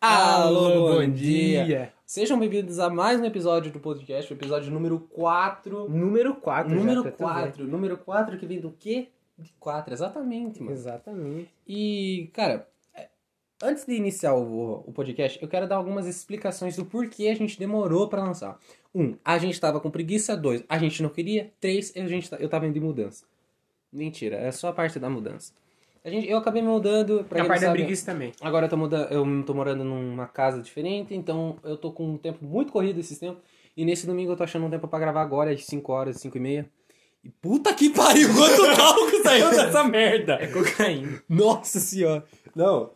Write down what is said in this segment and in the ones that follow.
Alô, bom dia. Sejam bem-vindos a mais um episódio do podcast, o episódio número 4. Número 4. Número já, tá 4. Número 4 que vem do quê? De 4, exatamente, mano. Exatamente. E, cara, é, antes de iniciar o, o podcast, eu quero dar algumas explicações do porquê a gente demorou pra lançar. Um, a gente tava com preguiça. Dois, a gente não queria. Três, a gente, tá- eu tava indo de mudança. Mentira, é só a parte da mudança. A gente, eu acabei me mudando, pra a parte da preguiça também. Agora eu tô, muda, eu tô morando numa casa diferente, então eu tô com um tempo muito corrido esses tempos. E nesse domingo eu tô achando um tempo pra gravar agora, às 5 horas, 5 e meia. E puta que pariu, quanto cálculo saiu dessa merda! É cocaína. Nossa senhora! Não.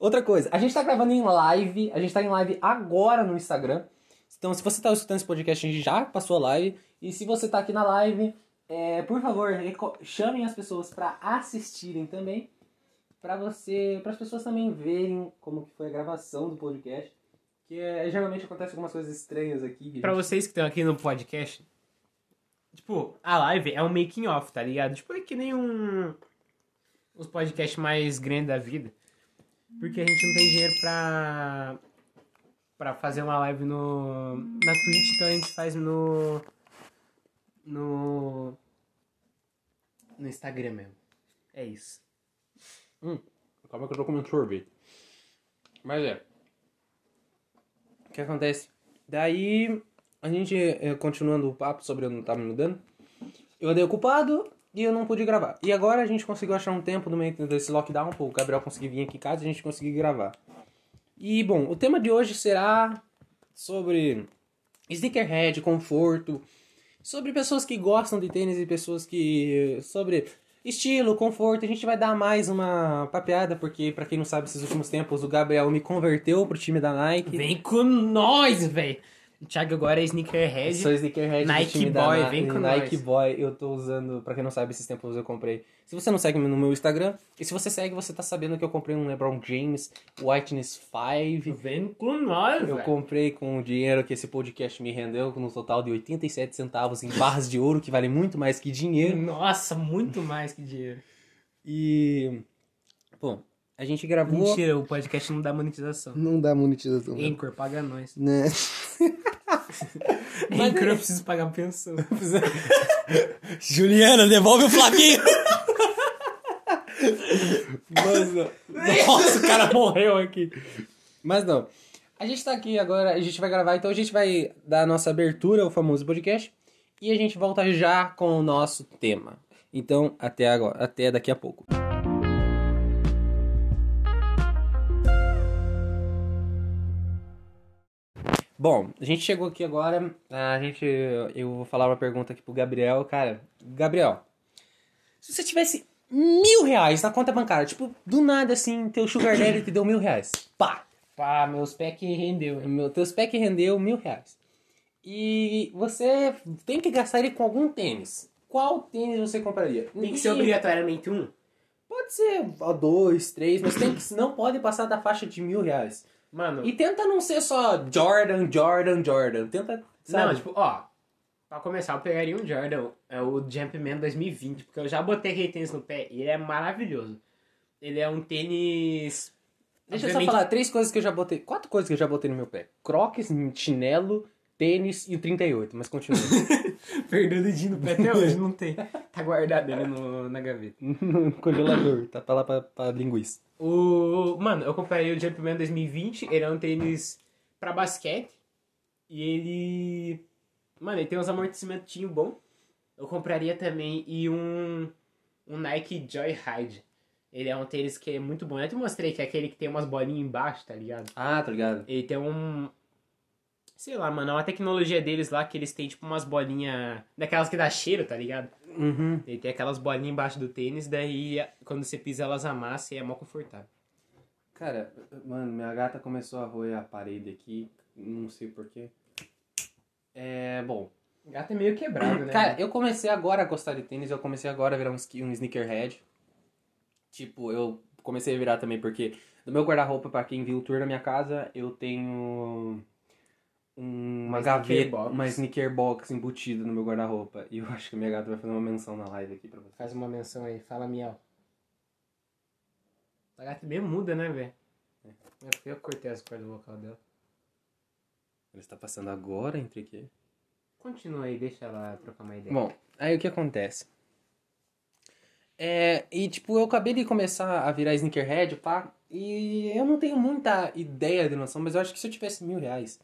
Outra coisa, a gente tá gravando em live, a gente tá em live agora no Instagram. Então, se você tá escutando esse podcast, a gente já passou a live. E se você tá aqui na live, é, por favor, chamem as pessoas pra assistirem também. Pra você, para as pessoas também verem como que foi a gravação do podcast. Que é, geralmente acontece algumas coisas estranhas aqui. que a Pra gente- vocês que estão aqui no podcast, tipo, a live é um making off, tá ligado? Tipo, é que nem um. Os podcasts mais grandes da vida. Porque a gente não tem dinheiro pra. pra fazer uma live no. na Twitch, então a gente faz no. no. no Instagram mesmo. É isso. Hum, calma que eu tô comendo sorvete. Mas é. O que acontece? Daí, a gente, eh, continuando o papo sobre eu não estar me mudando, eu andei ocupado e eu não pude gravar. E agora a gente conseguiu achar um tempo no meio desse lockdown, pô, o Gabriel conseguiu vir aqui em casa e a gente conseguiu gravar. E, bom, o tema de hoje será sobre sneakerhead, conforto, sobre pessoas que gostam de tênis e pessoas que. sobre estilo, conforto. A gente vai dar mais uma papeada, porque, pra quem não sabe, esses últimos tempos o Gabriel me converteu pro time da Nike. Vem com nós, velho! O Thiago agora é sneakerhead. sou sneakerhead Nike time da Boy, Na- vem com Nike nós. Boy, eu tô usando, pra quem não sabe, esses tempos eu comprei. Se você não segue no meu Instagram, e se você segue, você tá sabendo que eu comprei um LeBron James Whiteness 5. Vem com nós, Eu velho! comprei com o dinheiro que esse podcast me rendeu, no total de 87 centavos em barras de ouro, que vale muito mais que dinheiro. Nossa, muito mais que dinheiro. E. Bom, a gente gravou. Mentira, o podcast não dá monetização. Não dá monetização. Anchor paga nós. Né? Mas é- eu preciso pagar pensão. Juliana, devolve o Flavinho! Mas não. Nossa, o cara morreu aqui. Mas não. A gente tá aqui agora, a gente vai gravar, então a gente vai dar a nossa abertura ao famoso podcast. E a gente volta já com o nosso tema. Então, até agora, até daqui a pouco. Bom, a gente chegou aqui agora. A gente. Eu vou falar uma pergunta aqui pro Gabriel. Cara, Gabriel, se você tivesse mil reais na conta bancária, tipo, do nada assim, teu Sugar Daddy te deu mil reais. Pá! Pá, meus que rendeu. hein? Meu, teu spec rendeu mil reais. E você tem que gastar ele com algum tênis. Qual tênis você compraria? Tem que ser obrigatoriamente um? Pode ser dois, três, mas tem que, não pode passar da faixa de mil reais. Mano, E tenta não ser só Jordan, Jordan, Jordan. Tenta, sabe? não, tipo, ó. Pra começar, eu pegaria um Jordan, é o Jumpman 2020, porque eu já botei aquele tênis no pé e ele é maravilhoso. Ele é um tênis. Deixa eu só obviamente- falar três coisas que eu já botei. Quatro coisas que eu já botei no meu pé: Crocs, chinelo, tênis e o 38. Mas continua. Perdeu o dedinho no pé até hoje, não tem. Tá guardado ele no, na gaveta. no congelador. Tá pra lá pra, pra linguiça. O. Mano, eu comprei o Jumpman 2020, ele é um tênis pra basquete. E ele. Mano, ele tem uns amortecimentinhos bons. Eu compraria também e um. Um Nike Joyride. Ele é um tênis que é muito bom. Eu te mostrei que é aquele que tem umas bolinhas embaixo, tá ligado? Ah, tá ligado? Ele tem um. Sei lá, mano, é uma tecnologia deles lá que eles têm tipo umas bolinhas. Daquelas que dá cheiro, tá ligado? Uhum. Ele tem aquelas bolinhas embaixo do tênis, daí quando você pisa elas amassam e é mó confortável. Cara, mano, minha gata começou a roer a parede aqui. Não sei porquê. É, bom. O gato é meio quebrado, né? Cara, eu comecei agora a gostar de tênis. Eu comecei agora a virar um, um sneakerhead. Tipo, eu comecei a virar também porque no meu guarda-roupa, pra quem viu o tour da minha casa, eu tenho um- uma gaveta, uma sneaker box embutida no meu guarda-roupa. E eu acho que a minha gata vai fazer uma menção na live aqui pra você. Faz uma menção aí, fala miau. A gata é meio muda, né, velho? Eu fui eu cortei as cordas vocal dela. Ele está passando agora entre quê? Continua aí, deixa ela trocar uma ideia. Bom, aí o que acontece? É, e tipo, eu acabei de começar a virar sneakerhead, pá, e eu não tenho muita ideia de noção, mas eu acho que se eu tivesse mil reais,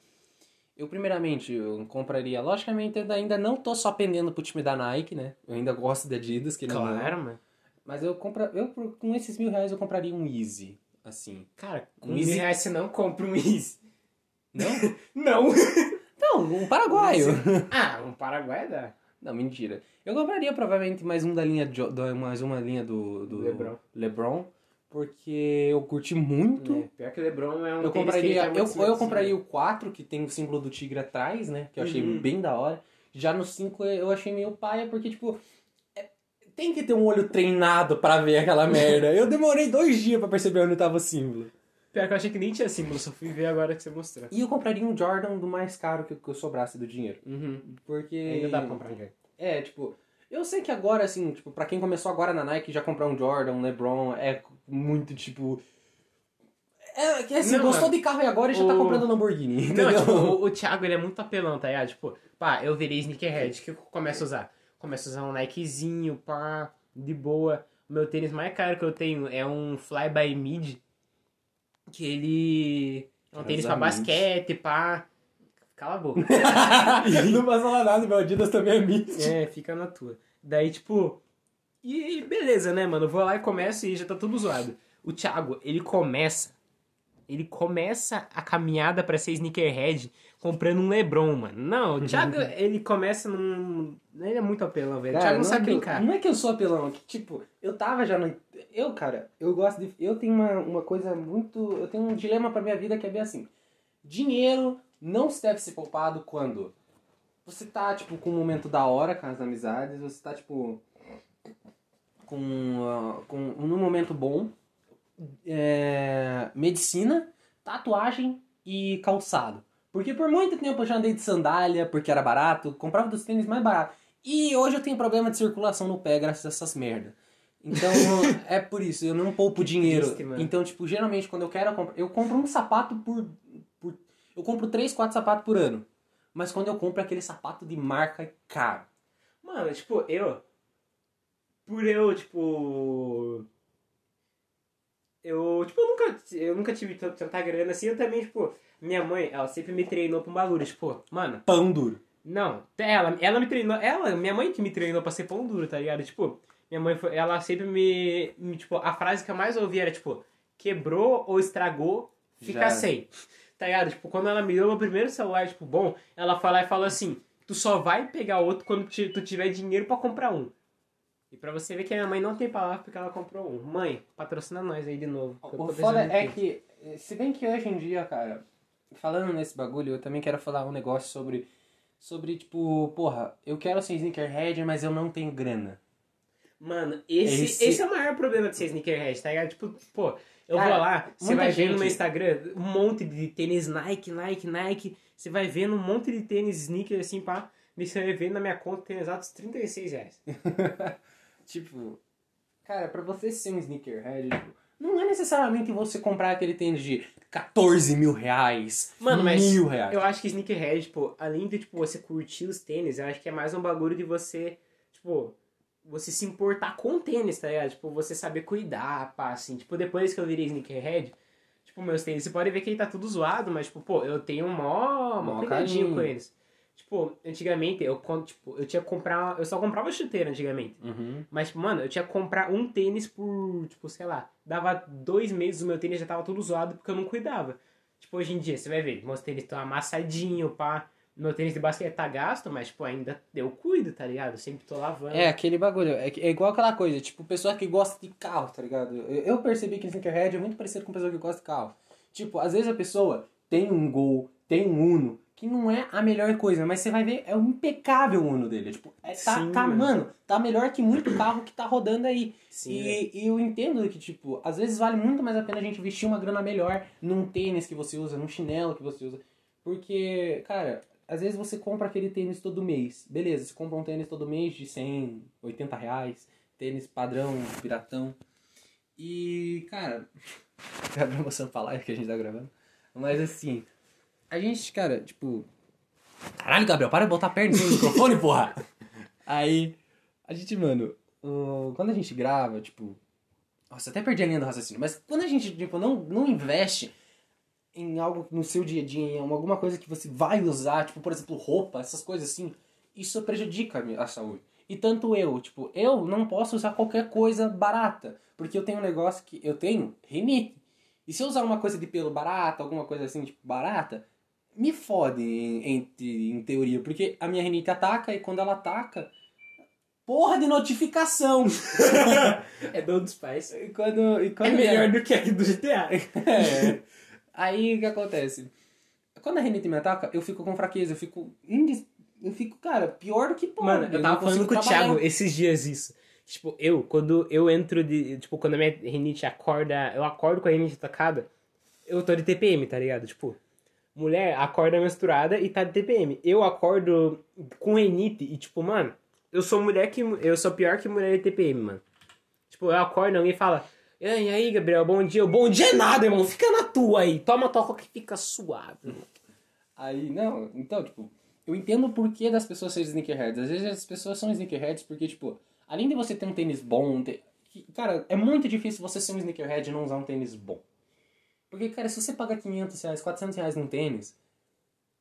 eu primeiramente eu compraria, logicamente eu ainda não tô só pendendo pro time da Nike, né? Eu ainda gosto da Adidas, que não claro, mano. Mas eu compra, eu com esses mil reais eu compraria um Easy, assim. Cara, com Um mil Easy- reais você não compra um Easy. Não? Não! não, um paraguaio. ah, um Paraguai dá. Não, mentira. Eu compraria provavelmente mais um da linha do, mais uma linha do, do Lebron. LeBron, porque eu curti muito. É, pior que o LeBron é um Eu compraria, tá eu, eu certinho. compraria o 4, que tem o símbolo do tigre atrás, né? Que eu achei Uhum. bem da hora. Já no 5 eu achei meio paia, porque, tipo, é- tem que ter um olho treinado pra ver aquela merda. Eu demorei dois dias pra perceber onde tava o símbolo. Pior que eu achei que nem tinha símbolo, só fui ver agora que você mostrou. E eu compraria um Jordan do mais caro que, que eu sobrasse do dinheiro. Uhum. Porque. Ainda dá pra comprar um Jordan. É, tipo, eu sei que agora, assim, tipo, pra quem começou agora na Nike, já comprar um Jordan, um LeBron, é muito, tipo... É, que assim, Não, gostou mano. de carro e agora já tá comprando Lamborghini, entendeu? Não, tipo, o, o Thiago ele é muito apelão, tá ligado? Tipo, pá, eu virei sneakerhead, o que eu começo a usar? Começo a usar um Nikezinho, pá, de boa. O meu tênis mais caro que eu tenho é um Fly by Mid, que ele é um tênis pra basquete, pá. Cala a boca. não passa lá nada, meu Adidas também é mito. É, fica na tua. Daí, tipo. E beleza, né, mano? Eu vou lá e começo e já tá tudo zoado. O Thiago, ele começa. Ele começa a caminhada pra ser sneakerhead comprando um Lebron, mano. Não, o Thiago, ele começa num. Ele é muito apelão, velho. O Thiago não, é sabe eu- brincar. não é que eu sou apelão, é que, tipo, eu tava já no... Eu, cara, eu gosto de... Eu tenho uma, uma coisa muito... Eu tenho um dilema pra minha vida que é bem assim. Dinheiro não se deve ser poupado quando você tá, tipo, com um momento da hora com as amizades, você tá, tipo, com, ah, com num momento bom, é, medicina, tatuagem e calçado. Porque por muito tempo eu já andei de sandália, porque era barato, comprava dos tênis mais baratos. E hoje eu tenho problema de circulação no pé graças a essas merda. Então, é por isso, eu não poupo dinheiro. triste, então, tipo, geralmente quando eu quero, eu compro, eu compro um sapato por... Eu compro 3, 4 sapatos por ano. Mas quando eu compro aquele sapato de marca caro. Mano, tipo, eu. Por eu, tipo. Eu, tipo, eu nunca, eu nunca tive tant- tanta grana assim. Eu também, tipo, minha mãe, ela sempre me treinou pra um bagulho. Tipo, mano, Pão duro. Não, ela, ela me treinou, ela, minha mãe que me treinou pra ser pão duro, tá ligado? Tipo, minha mãe foi, ela sempre me, me, tipo, a frase que eu mais ouvi era, tipo, quebrou ou estragou, fica Já. sem. Tá ligado? Tipo, quando ela me deu meu primeiro celular, tipo, bom, ela foi lá e falou assim, tu só vai pegar outro quando tu tiver dinheiro pra comprar um. E pra você ver que a minha mãe não tem palavra porque ela comprou um. Mãe, patrocina nós aí de novo. O foda é que, se bem que hoje em dia, cara, falando nesse bagulho, eu também quero falar um negócio sobre, sobre tipo, porra, eu quero ser sneakerhead, mas eu não tenho grana. Mano, esse, Esse- esse... é o maior problema de ser sneakerhead, tá ligado? Tipo, pô, eu Cara, vou lá, você vai ver no gente- meu Instagram um monte de tênis Nike, Nike, Nike. Você vai vendo um monte de tênis sneaker assim, pá. E você vai ver na minha conta tem exatos 36 reais. Tipo, cara, pra você ser um sneakerhead, tipo, não é necessariamente você comprar aquele tênis de 14 mil reais, Mano, mas mil reais. Eu acho que sneakerhead, tipo, além de tipo, você curtir os tênis, eu acho que é mais um bagulho de você, tipo, você se importar com o tênis, tá ligado? Tipo, você saber cuidar, pá, assim. Tipo, depois que eu virei sneakerhead, tipo, meus tênis, você pode ver que ele tá tudo zoado, mas, tipo, pô, eu tenho um mó, mó Mó cuidadinho carinho. com eles. Tipo, antigamente, eu, tipo, eu tinha que comprar, eu só comprava chuteira antigamente. Uhum. Mas, tipo, mano, eu tinha que comprar um tênis por, tipo, sei lá, dava dois meses o meu tênis já tava tudo zoado porque eu não cuidava. Tipo, hoje em dia, você vai ver, meus tênis estão amassadinhos, pá. Meu tênis de basquete tá gasto, mas, tipo, ainda eu cuido, tá ligado? Eu sempre tô lavando. É, aquele bagulho. É, é igual aquela coisa, tipo, pessoa que gosta de carro, tá ligado? Eu, eu percebi que sneakerhead é muito parecido com pessoa que gosta de carro. Tipo, às vezes a pessoa tem um Gol, tem um Uno, que não é a melhor coisa, mas você vai ver, é um impecável o Uno dele. Tipo, é, tá, Sim, tá mano. mano, tá melhor que muito carro que tá rodando aí. Sim, e, e eu entendo que, tipo, às vezes vale muito mais a pena a gente investir uma grana melhor num tênis que você usa, num chinelo que você usa. Porque, cara, às vezes você compra aquele tênis todo mês. Beleza, você compra um tênis todo mês de 100, 80 reais. Tênis padrão, piratão. E, cara, É a promoção pra live que a gente tá gravando. Mas assim, a gente, cara, tipo. Caralho, Gabriel, para de botar a perna no microfone, porra! Aí, a gente, mano, quando a gente grava, tipo. Nossa, até perdi a linha do raciocínio, mas quando a gente, tipo, não, não investe em algo no seu dia a dia, em alguma coisa que você vai usar, tipo, por exemplo, roupa, essas coisas assim, isso prejudica a saúde. E tanto eu, tipo, eu não posso usar qualquer coisa barata, porque eu tenho um negócio que eu tenho rinite. E se eu usar uma coisa de pelo barata, alguma coisa assim, tipo, barata, me fode em, em, em teoria, porque a minha rinite ataca e quando ela ataca, porra de notificação! É dom dos pais. e quando, e quando É melhor do que a do GTA. é. Aí o que acontece? Quando a rinite me ataca, eu fico com fraqueza, eu fico. indis- Eu fico, cara, pior do que pô. Mano, eu não tava falando com o. Thiago esses dias isso. Tipo, eu, quando eu entro de. Tipo, quando a minha rinite acorda. Eu acordo com a rinite atacada, eu tô de TPM, tá ligado? Tipo, mulher acorda menstruada e tá de TPM. Eu acordo com rinite e, tipo, mano, eu sou mulher que. Eu sou pior que mulher de TPM, mano. Tipo, eu acordo, alguém fala. E aí, Gabriel, bom dia. Bom dia é nada, irmão. Fica na tua aí. Toma toca que fica suave. irmão. Aí, não, então, tipo, eu entendo o porquê das pessoas serem sneakerheads. Às vezes as pessoas são sneakerheads porque, tipo, além de você ter um tênis bom, cara, é muito difícil você ser um sneakerhead e não usar um tênis bom. Porque, cara, se você paga 500 reais, 400 reais num tênis,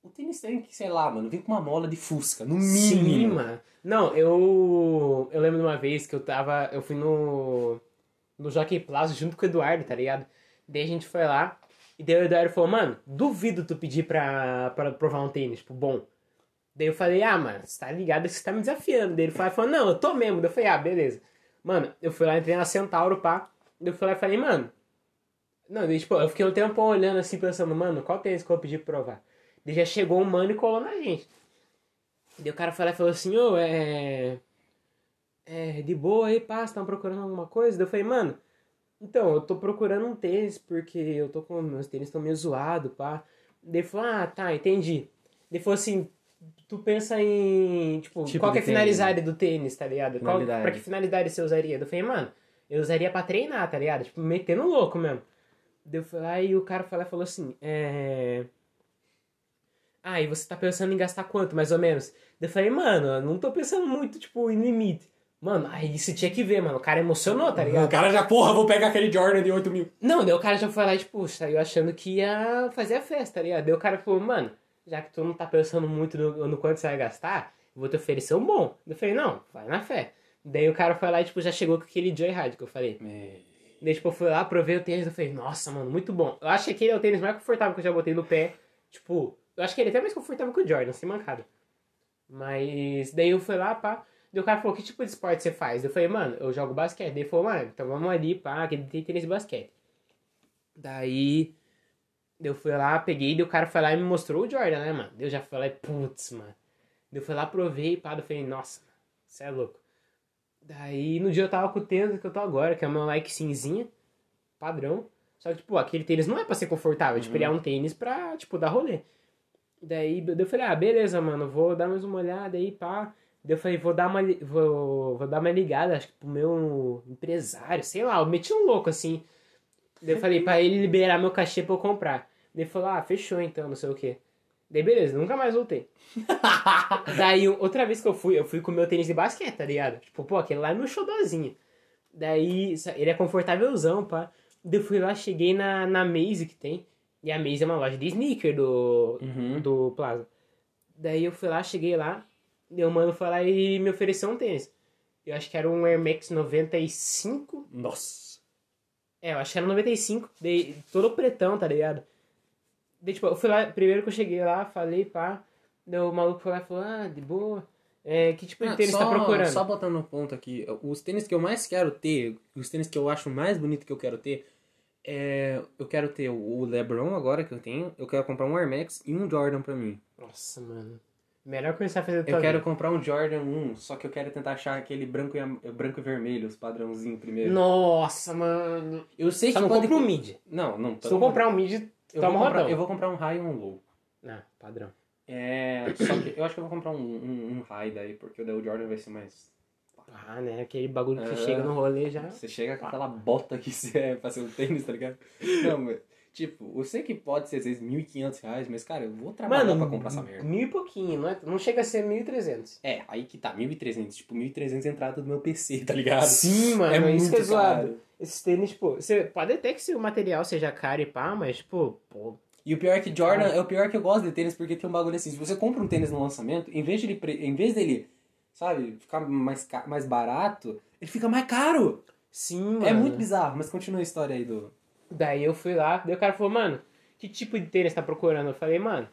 o tênis tem que, sei lá, mano, vir com uma mola de fusca, no Sim, mínimo. mano. Não, eu. Eu lembro de uma vez que eu tava. Eu fui no. No Jockey Plaza junto com o Eduardo, tá ligado? Daí a gente foi lá. E daí o Eduardo falou, mano, duvido tu pedir pra, pra provar um tênis, tipo, bom. Daí eu falei, ah, mano, você tá ligado que você tá me desafiando. Daí ele falou, não, eu tô mesmo. Daí eu falei, ah, beleza. Mano, eu fui lá, entrei na Centauro, pá. Daí eu fui lá e falei, mano. Não, daí, tipo, eu fiquei um tempo olhando assim, pensando, mano, qual tênis que eu vou pedir pra provar? Daí já chegou um mano e colou na gente. Daí o cara foi lá e falou assim, ô, é. É, de boa aí, pá, você tá procurando alguma coisa? Daí eu falei, mano, então, eu tô procurando um tênis, porque eu tô com. Meus tênis estão meio zoados, pá. Daí falou, ah, tá, entendi. Daí falou assim, tu pensa em. Tipo, Tipo qual que é a tênis, finalidade do tênis, tá ligado? Qual, pra que finalidade você usaria? Daí eu falei, mano, eu usaria pra treinar, tá ligado? Tipo, metendo louco mesmo. Daí eu falei, aí o cara e falou assim, é. Ah, e você tá pensando em gastar quanto, mais ou menos? Daí eu falei, mano, eu não tô pensando muito, tipo, em limite. Mano, aí você tinha que ver, mano. O cara emocionou, tá ligado? O cara já, porra, vou pegar aquele Jordan de 8 mil. Não, daí o cara já foi lá e, tipo, saiu achando que ia fazer a festa, tá ligado? Daí o cara falou, mano, já que tu não tá pensando muito no, no quanto você vai gastar, vou te oferecer um bom. Eu falei, não, vai na fé. Daí o cara foi lá e, tipo, já chegou com aquele Joyride que eu falei. Daí, tipo, eu fui lá, provei o tênis, eu falei, nossa, mano, muito bom. Eu acho que aquele é o tênis mais confortável que eu já botei no pé. Tipo, eu acho que ele é até mais confortável que o Jordan, sem mancada. Mas, daí eu fui lá, pá. Daí o cara falou, que tipo de esporte você faz? Eu falei, mano, eu jogo basquete. Daí ele falou, mano, então vamos ali, pá, que tem tênis de basquete. Daí, eu fui lá, peguei, daí o cara foi lá e me mostrou o Jordan, né, mano? Eu já falei, putz, mano. Daí eu fui lá, provei, pá, eu falei, nossa, você é louco. Daí, no dia eu tava com o tênis que eu tô agora, que é o meu Nike cinzinha, padrão. Só que, tipo, aquele tênis não é pra ser confortável, tipo, ele é um tênis pra, tipo, dar rolê. Daí eu falei, ah, beleza, mano, vou dar mais uma olhada aí, pá. Daí eu falei, vou dar uma, vou, vou dar uma ligada, acho que pro meu empresário, sei lá, eu meti um louco assim. Daí eu falei, pra ele liberar meu cachê pra eu comprar. Daí ele falou, ah, fechou então, não sei o quê. Daí beleza, nunca mais voltei. Daí outra vez que eu fui, eu fui com o meu tênis de basquete, tá ligado? Tipo, pô, aquele lá é meu xodózinho. Daí, ele é confortávelzão, pá. Daí eu fui lá, cheguei na, na Maze que tem. E a Maze é uma loja de sneaker do, Uhum. do Plaza. Daí eu fui lá, cheguei lá. O mano foi lá e me ofereceu um tênis. Eu acho que era um Air Max 95. Nossa. É, eu acho que era 95. Daí, todo pretão, tá ligado? Daí, tipo, eu fui lá, primeiro que eu cheguei lá, falei, pá. Daí o maluco foi lá e falou, ah, de boa. É, que tipo de Ah, tênis só, tá procurando? Só botando um ponto aqui, os tênis que eu mais quero ter, os tênis que eu acho mais bonito que eu quero ter, é, eu quero ter o LeBron agora que eu tenho, eu quero comprar um Air Max e um Jordan pra mim. Nossa, mano. Melhor começar a fazer Eu quero vida. comprar um Jordan 1, só que eu quero tentar achar aquele branco e, am- branco e vermelho, os padrãozinho primeiro. Nossa, mano. Eu sei Só que não pode... compra um mid. Não, não. Se tu comprar um mid, eu toma vou comprar, rodão. eu vou comprar um high e um low. Ah, padrão. É, só que eu acho que eu vou comprar um, um, um high daí, porque o da Jordan vai ser mais... Ah, né? Aquele bagulho que Ah. chega no rolê já. Você chega com aquela bota que você é pra ser um tênis, tá ligado? Não, mas, tipo, eu sei que pode ser às vezes 1.500 reais, mas, cara, eu vou trabalhar Mano, pra comprar essa merda. mil e pouquinho, não, é, não chega a ser 1.300. É, aí que tá, 1.300. Tipo, 1.300 entrada do meu PC, tá ligado? Sim, mano, é é muito isso que é zoado. Esses tênis, tipo, você pode até que se o material seja caro e pá, mas, tipo, pô. E o pior é que Jordan, Ah. é o pior que eu gosto de tênis porque tem um bagulho assim, se você compra um tênis no lançamento, em vez, de ele, em vez dele, sabe, ficar mais, mais barato, ele fica mais caro. Sim, mano. É muito bizarro, mas continua a história aí do... Daí eu fui lá, daí o cara falou, mano, que tipo de tênis tá procurando? Eu falei, mano,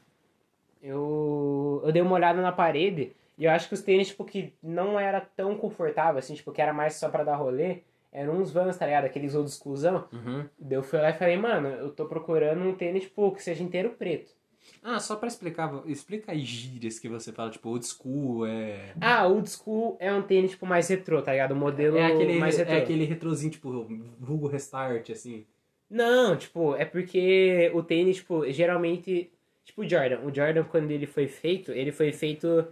eu, eu dei uma olhada na parede e eu acho que os tênis, tipo, que não era tão confortável, assim, tipo, que era mais só pra dar rolê, eram uns Vans, tá ligado? Aqueles old schoolzão. Uhum. Daí eu fui lá e falei, mano, eu tô procurando um tênis, tipo, que seja inteiro preto. Ah, só pra explicar, explica aí gírias que você fala, tipo, old school, é... Ah, old school é um tênis, tipo, mais retrô, tá ligado? O modelo É aquele, mais retrô. é aquele retrozinho, tipo, vulgo restart, assim. Não, tipo, é porque o tênis, tipo, geralmente. Tipo o Jordan. O Jordan, quando ele foi feito, ele foi feito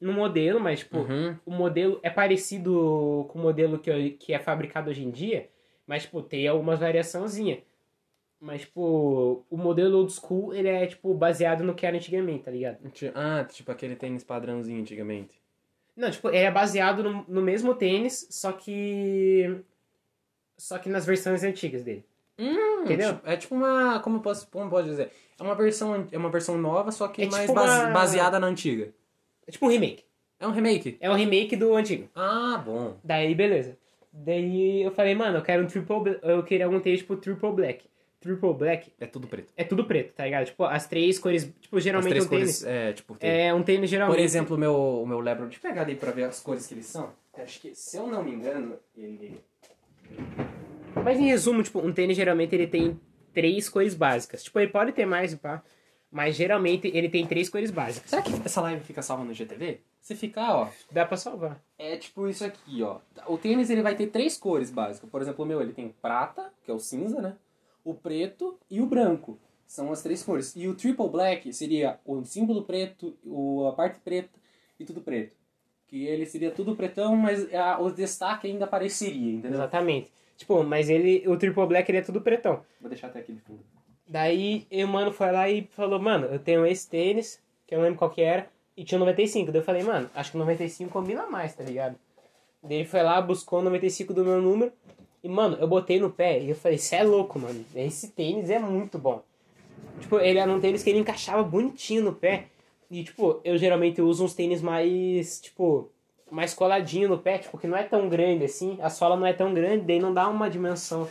no modelo, mas, tipo, Uhum. o modelo é parecido com o modelo que, que é fabricado hoje em dia, mas, tipo, tem algumas variaçãozinhas. Mas, tipo, o modelo old school, ele é, tipo, baseado no que era antigamente, tá ligado? Ah, tipo aquele tênis padrãozinho antigamente. Não, tipo, ele é baseado no, no mesmo tênis, só que. Só que nas versões antigas dele. Entendeu? Tipo- é tipo uma. Como eu posso, como pode dizer? É uma versão, é uma versão nova, só que É mais tipo base- uma- baseada na antiga. É tipo um remake. É um remake? É um remake do antigo. Ah, bom. Daí, beleza. Daí eu falei, mano, eu quero um triple bla- Eu queria algum tênis tipo triple black. Triple black É tudo preto. é tudo preto, tá ligado? Tipo, as três cores. Tipo, As geralmente três um tênis. cores, é, tipo, tem. É um tênis geralmente. Por exemplo, o meu, o meu Lebron, deixa eu pegar ali pra ver as cores que eles são. Acho que, se eu não me engano, ele... Mas em resumo, tipo, um tênis geralmente ele tem três cores básicas. Tipo, ele pode ter mais, pá. Mas geralmente ele tem três cores básicas. Será que essa live fica salva no GTV? Se ficar, ó, Dá pra salvar. é tipo isso aqui, ó. O tênis ele vai ter três cores básicas. Por exemplo, o meu ele tem prata, que é o cinza, né? O preto e o branco. São as três cores. E o triple black seria o símbolo preto, o, a parte preta e tudo preto. Que ele seria tudo pretão, mas a, o destaque ainda apareceria, entendeu? Exatamente. Tipo, mas ele. O triple black ele é tudo pretão. Vou deixar até aqui de fundo. Daí o mano foi lá e falou, mano, eu tenho esse tênis, que eu não lembro qual que era, e tinha um 95. Daí eu falei, mano, acho que o 95 combina mais, tá ligado? Daí ele foi lá, buscou o 95 do meu número, e, mano, eu botei no pé, e eu falei, cê é louco, mano, esse tênis é muito bom. Tipo, ele era um tênis que ele encaixava bonitinho no pé, e, tipo, eu geralmente uso uns tênis mais, tipo, mais coladinho no pé, tipo, que não é tão grande assim, a sola não é tão grande, daí não dá uma dimensão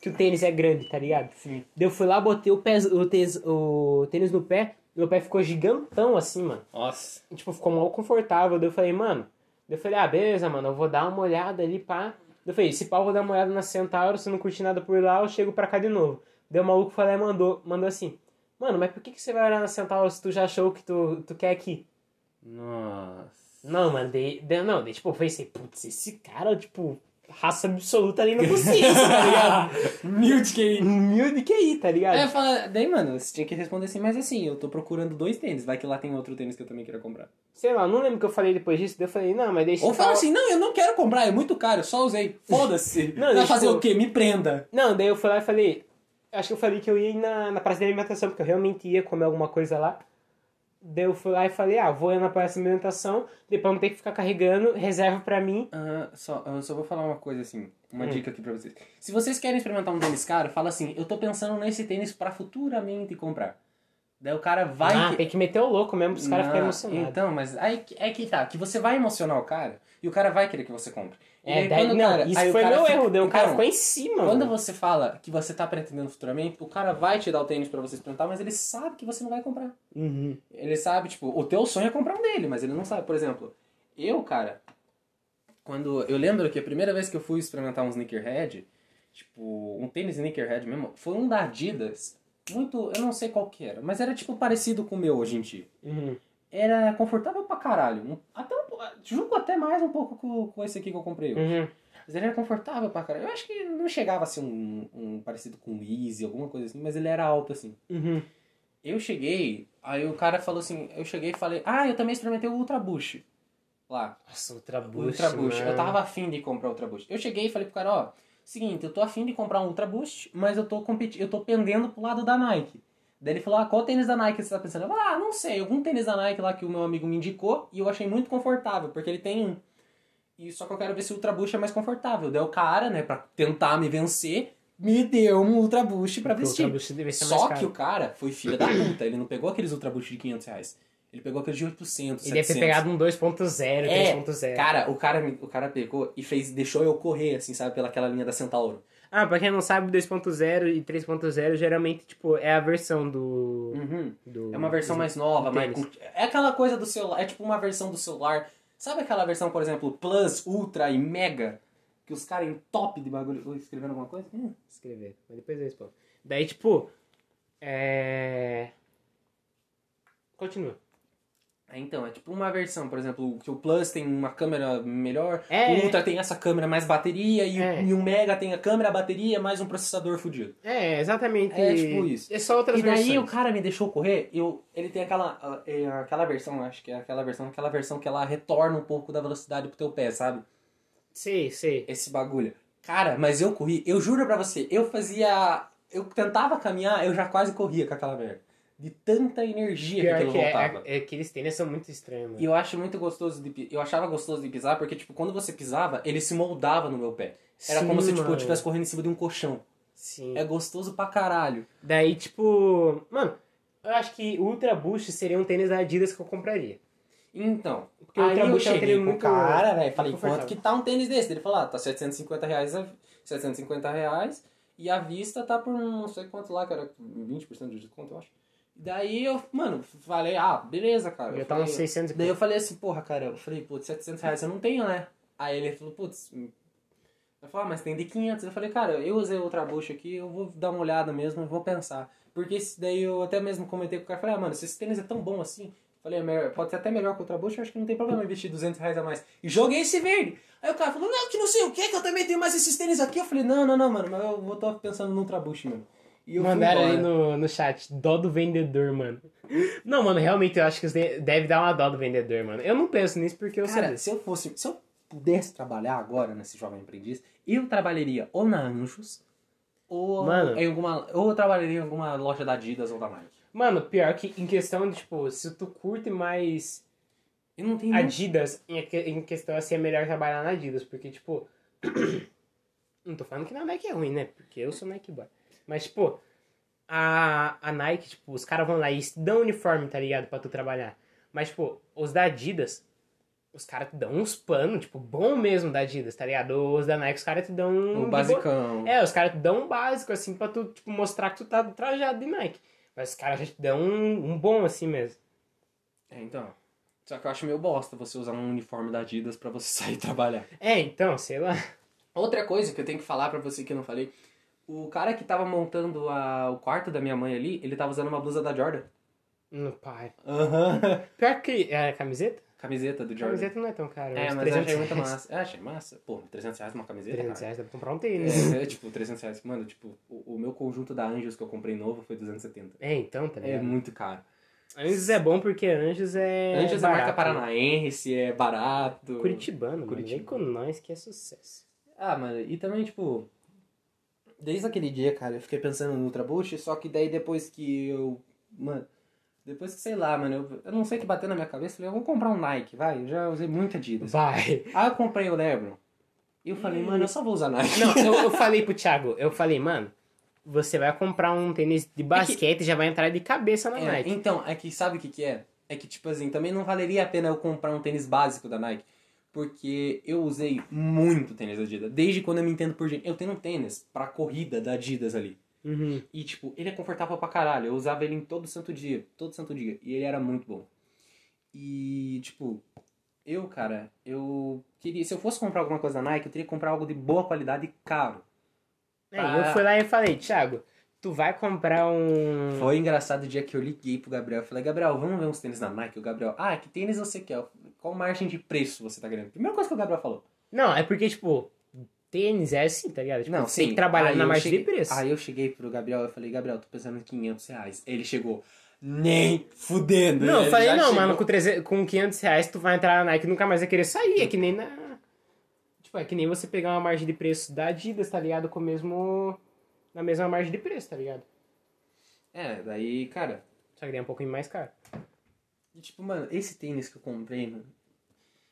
que o tênis é grande, tá ligado? Sim. Daí eu fui lá, botei o, pé, o, tênis, o tênis no pé, meu pé ficou gigantão assim, mano. Nossa. E, tipo, ficou mal confortável. Daí eu falei, mano. Daí eu falei, ah, beleza, mano, eu vou dar uma olhada ali, pá. Daí eu falei, se pau, eu vou dar uma olhada na Centauro, se não curtir nada por lá, eu chego pra cá de novo. Daí o maluco e mandou, mandou assim, mano, mas por que, que você vai olhar na Centauro se tu já achou que tu, tu quer aqui? Nossa. Não, mano, daí, daí- não, daí, tipo, eu pensei, putz, esse cara, tipo, raça absoluta ali no consciência, tá ligado? Mil de QI. Mil de QI, tá ligado? Aí eu falo, daí, mano, você tinha que responder assim, mas assim, eu tô procurando dois tênis, vai que lá tem outro tênis que eu também queira comprar. Sei lá, não lembro o que eu falei depois disso, daí eu falei, não, mas deixa Ou fala assim, não, eu não quero comprar, é muito caro, só usei. Foda-se. Não, Vai fazer eu- o quê? Me prenda. Não, daí eu fui lá e falei, acho que eu falei que eu ia ir na, na praça de alimentação, porque eu realmente ia comer alguma coisa lá. Daí eu fui lá e falei, ah, vou ir na praça de alimentação, depois não ter que ficar carregando, reserva pra mim. Ah, só, eu só vou falar uma coisa assim, uma Hum. dica aqui pra vocês. Se vocês querem experimentar um tênis caro, fala assim, eu tô pensando nesse tênis pra futuramente comprar. Daí o cara vai... ah, que- tem que meter o louco mesmo pros caras ficarem emocionados. Então, mas aí é que tá, que você vai emocionar o cara e o cara vai querer que você compre. E é, aí, daí, não, cara- isso foi meu erro, daí o cara então, ficou em cima, Quando mano. você fala que você tá pretendendo futuramente, o cara vai te dar o tênis pra você experimentar, mas ele sabe que você não vai comprar. Uhum. Ele sabe, tipo, o teu sonho é comprar um dele, mas ele não sabe. Por exemplo, eu, cara, quando. Eu lembro que a primeira vez que eu fui experimentar um sneakerhead, tipo, um tênis sneakerhead mesmo, foi um da Adidas. Muito. Eu não sei qual que era, mas era tipo parecido com o meu hoje em dia. Uhum. Era confortável pra caralho. Até um, julgo até mais um pouco com, com esse aqui que eu comprei hoje. Uhum. Mas ele era confortável pra caralho. Eu acho que não chegava a ser um, um parecido com o Easy, alguma coisa assim, mas ele era alto assim. Uhum. Eu cheguei, aí o cara falou assim, eu cheguei e falei, ah, eu também experimentei o Ultra Boost lá. Nossa, Ultra O Boost. Ultra. Eu tava afim de comprar Ultra Boost. Eu cheguei e falei pro cara, ó, seguinte, eu tô afim de comprar um Ultra Boost, mas eu tô competi eu tô pendendo pro lado da Nike. Daí ele falou, ah, qual tênis da Nike você tá pensando? Eu falei, ah, não sei, algum tênis da Nike lá que o meu amigo me indicou e eu achei muito confortável, porque ele tem um. E só que eu quero ver se o Ultra Boost é mais confortável. Daí o cara, né, pra tentar me vencer, me deu um Ultra Boost pra Porque vestir. Ultra Boost Só que o cara foi filho da puta, ele não pegou aqueles Ultra Boost de 500 reais. Ele pegou aqueles de 800, Ele deve ter 700. pegado um 2.0, É, 3.0. Cara, o cara, o cara pegou e fez, deixou eu correr, assim, sabe, pelaquela linha da Centauro. Ah, pra quem não sabe, 2.0 e 3.0 geralmente, tipo, é a versão do... Uhum. do É uma versão mais nova, do mais tênis. cult- É aquela coisa do celular, é tipo uma versão do celular. Sabe aquela versão, por exemplo, Plus, Ultra e Mega? Que os caras em top de bagulho. Escrevendo alguma coisa? Hum. Escrever, mas depois eu respondo. Daí, tipo, é... Continua. É, Então, é tipo uma versão, por exemplo, que o Plus tem uma câmera melhor, É, o Ultra tem essa câmera mais bateria e, o- É. e o Mega tem a câmera, a bateria, mais um processador fudido. É, exatamente. É, tipo isso. É só outras E daí versões. o cara me deixou correr, eu, ele tem aquela, é, aquela versão, acho que é aquela versão, aquela versão que ela retorna um pouco da velocidade pro teu pé, sabe? Sei, sei. Esse bagulho. Cara, mas eu corri, eu juro pra você, eu fazia. Eu tentava caminhar, eu já quase corria com aquela merda. De tanta energia que Pior aquilo que é, voltava. é, é que eles tênis são muito estranhos, mano. E eu acho muito gostoso de Eu achava gostoso de pisar, porque, tipo, quando você pisava, ele se moldava no meu pé. Era Sim, como se, tipo, eu estivesse correndo em cima de um colchão. Sim. É gostoso pra caralho. Daí, tipo... Mano, eu acho que Ultra Boost seria um tênis da Adidas que eu compraria. Então, Porque aí Ultra eu Boost é um cheguei tênis pro muito cara, velho, falei, quanto que tá um tênis desse? Ele falou, ah, tá 750 reais, a- 750 reais e a vista tá por não sei quanto lá, cara, 20% de desconto, eu acho. Daí eu, mano, falei, ah, beleza, cara. Eu tá falei- uns 600 e Daí eu falei assim, porra, cara, eu falei, putz, 700 reais eu não tenho, né? Aí ele falou, putz, eu falei, ah, mas tem de 500. Eu falei, cara, eu usei o Ultrabush aqui, eu vou dar uma olhada mesmo, eu vou pensar. Porque daí eu até mesmo comentei com o cara, falei, ah, mano, se esse tênis é tão bom assim, falei, é pode ser até melhor que o Ultrabush, eu acho que não tem problema eu investir 200 reais a mais. E joguei esse verde. Aí o cara falou, não, que não sei o que, que eu também tenho mais esses tênis aqui. Eu falei, não, não, não, mano, mas eu vou tô pensando no Ultrabush mesmo. E Mandaram ali no, no chat, dó do vendedor, mano. Não, mano, realmente eu acho que deve dar uma dó do vendedor, mano. Eu não penso nisso porque eu Cara, sei. se eu fosse, se eu pudesse trabalhar agora nesse jovem aprendiz, eu trabalharia ou na Anjos ou Mano. em alguma, ou eu trabalharia em alguma loja da Adidas ou da Nike. Mano, pior que em questão de, tipo, se tu curte mais Eu não tenho Adidas, em, em questão assim, é melhor trabalhar na Adidas, porque, tipo. não tô falando que na Nike é ruim, né? Porque eu sou Nike Boy. Mas, tipo, a, a Nike, tipo, os caras vão lá e dão uniforme, tá ligado? Pra tu trabalhar. Mas, tipo, os da Adidas, os caras te dão uns panos, tipo, bom mesmo da Adidas, tá ligado? Os da Nike, os caras te dão um. boa- basicão. É, os caras te dão um básico, assim, pra tu, tipo, mostrar que tu tá trajado de Nike. Mas os caras já te dão um, um bom, assim mesmo. É, então. Só que eu acho meio bosta você usar um uniforme da Adidas pra você sair trabalhar. É, então, sei lá. Outra coisa que eu tenho que falar pra você que eu não falei, o cara que tava montando a- o quarto da minha mãe ali, ele tava usando uma blusa da Jordan. No pai. Aham. Pior que. É camiseta? Camiseta do Jordan. Camiseta não é tão cara. É, mas eu achei 300 muito massa. É, achei massa. Pô, 300 reais uma camiseta, 300 cara. reais dá pra comprar um tênis. É, é, tipo, 300 reais. Mano, tipo, o, o meu conjunto da Anjos que eu comprei novo foi 270. É, então, tá É ligado? muito caro. Anjos é bom porque Anjos é. Anjos é marca paranaense, é barato. né? Curitibano, mano. Vem com nós que é sucesso. Ah, mano, e também, tipo... Desde aquele dia, cara, eu fiquei pensando no Ultra Boost, só que daí depois que eu... Mano, depois que, sei lá, mano, eu, eu não sei o que bateu na minha cabeça, eu falei, eu vou comprar um Nike, vai, eu já usei muito Adidas. Vai. Aí eu comprei o Lebron. E eu falei, mano, eu só vou usar Nike. Não, eu, eu falei pro Thiago, eu falei, mano, você vai comprar um tênis de basquete e já vai entrar de cabeça na É, Nike. então, é que sabe o que que é? É que, tipo assim, também não valeria a pena eu comprar um tênis básico da Nike. Porque eu usei muito tênis da Adidas. Desde quando eu me entendo por gente. Eu tenho um tênis pra corrida da Adidas ali. Uhum. E, tipo, ele é confortável pra caralho. Eu usava ele em todo santo dia. Todo santo dia. E ele era muito bom. E, tipo, eu, cara, eu queria. Se eu fosse comprar alguma coisa da Nike, eu teria que comprar algo de boa qualidade e caro. Aí Ah. eu fui lá e falei, Thiago, tu vai comprar um. Foi engraçado o dia que eu liguei pro Gabriel. Eu falei, Gabriel, vamos ver uns tênis da Nike? O Gabriel, ah, que tênis você quer? Eu falei, Qual margem de preço você tá querendo? Primeira coisa que o Gabriel falou. Não, é porque, tipo, tênis é assim, tá ligado? Tipo, Não, você tem que trabalhar Aí na eu margem cheguei- de preço. Aí eu cheguei pro Gabriel e falei, Gabriel, tô pensando em 500 reais. Ele chegou, Nem fudendo. Não, eu falei, não, chegou. mano, com, 300, com 500 reais tu vai entrar na Nike e nunca mais vai querer sair. É que nem na. Tipo, é que nem você pegar uma margem de preço da Adidas, tá ligado? Com o mesmo. Na mesma margem de preço, tá ligado? É, daí, cara. Só que daí é um pouquinho mais caro. E, tipo, mano, esse tênis que eu comprei, mano.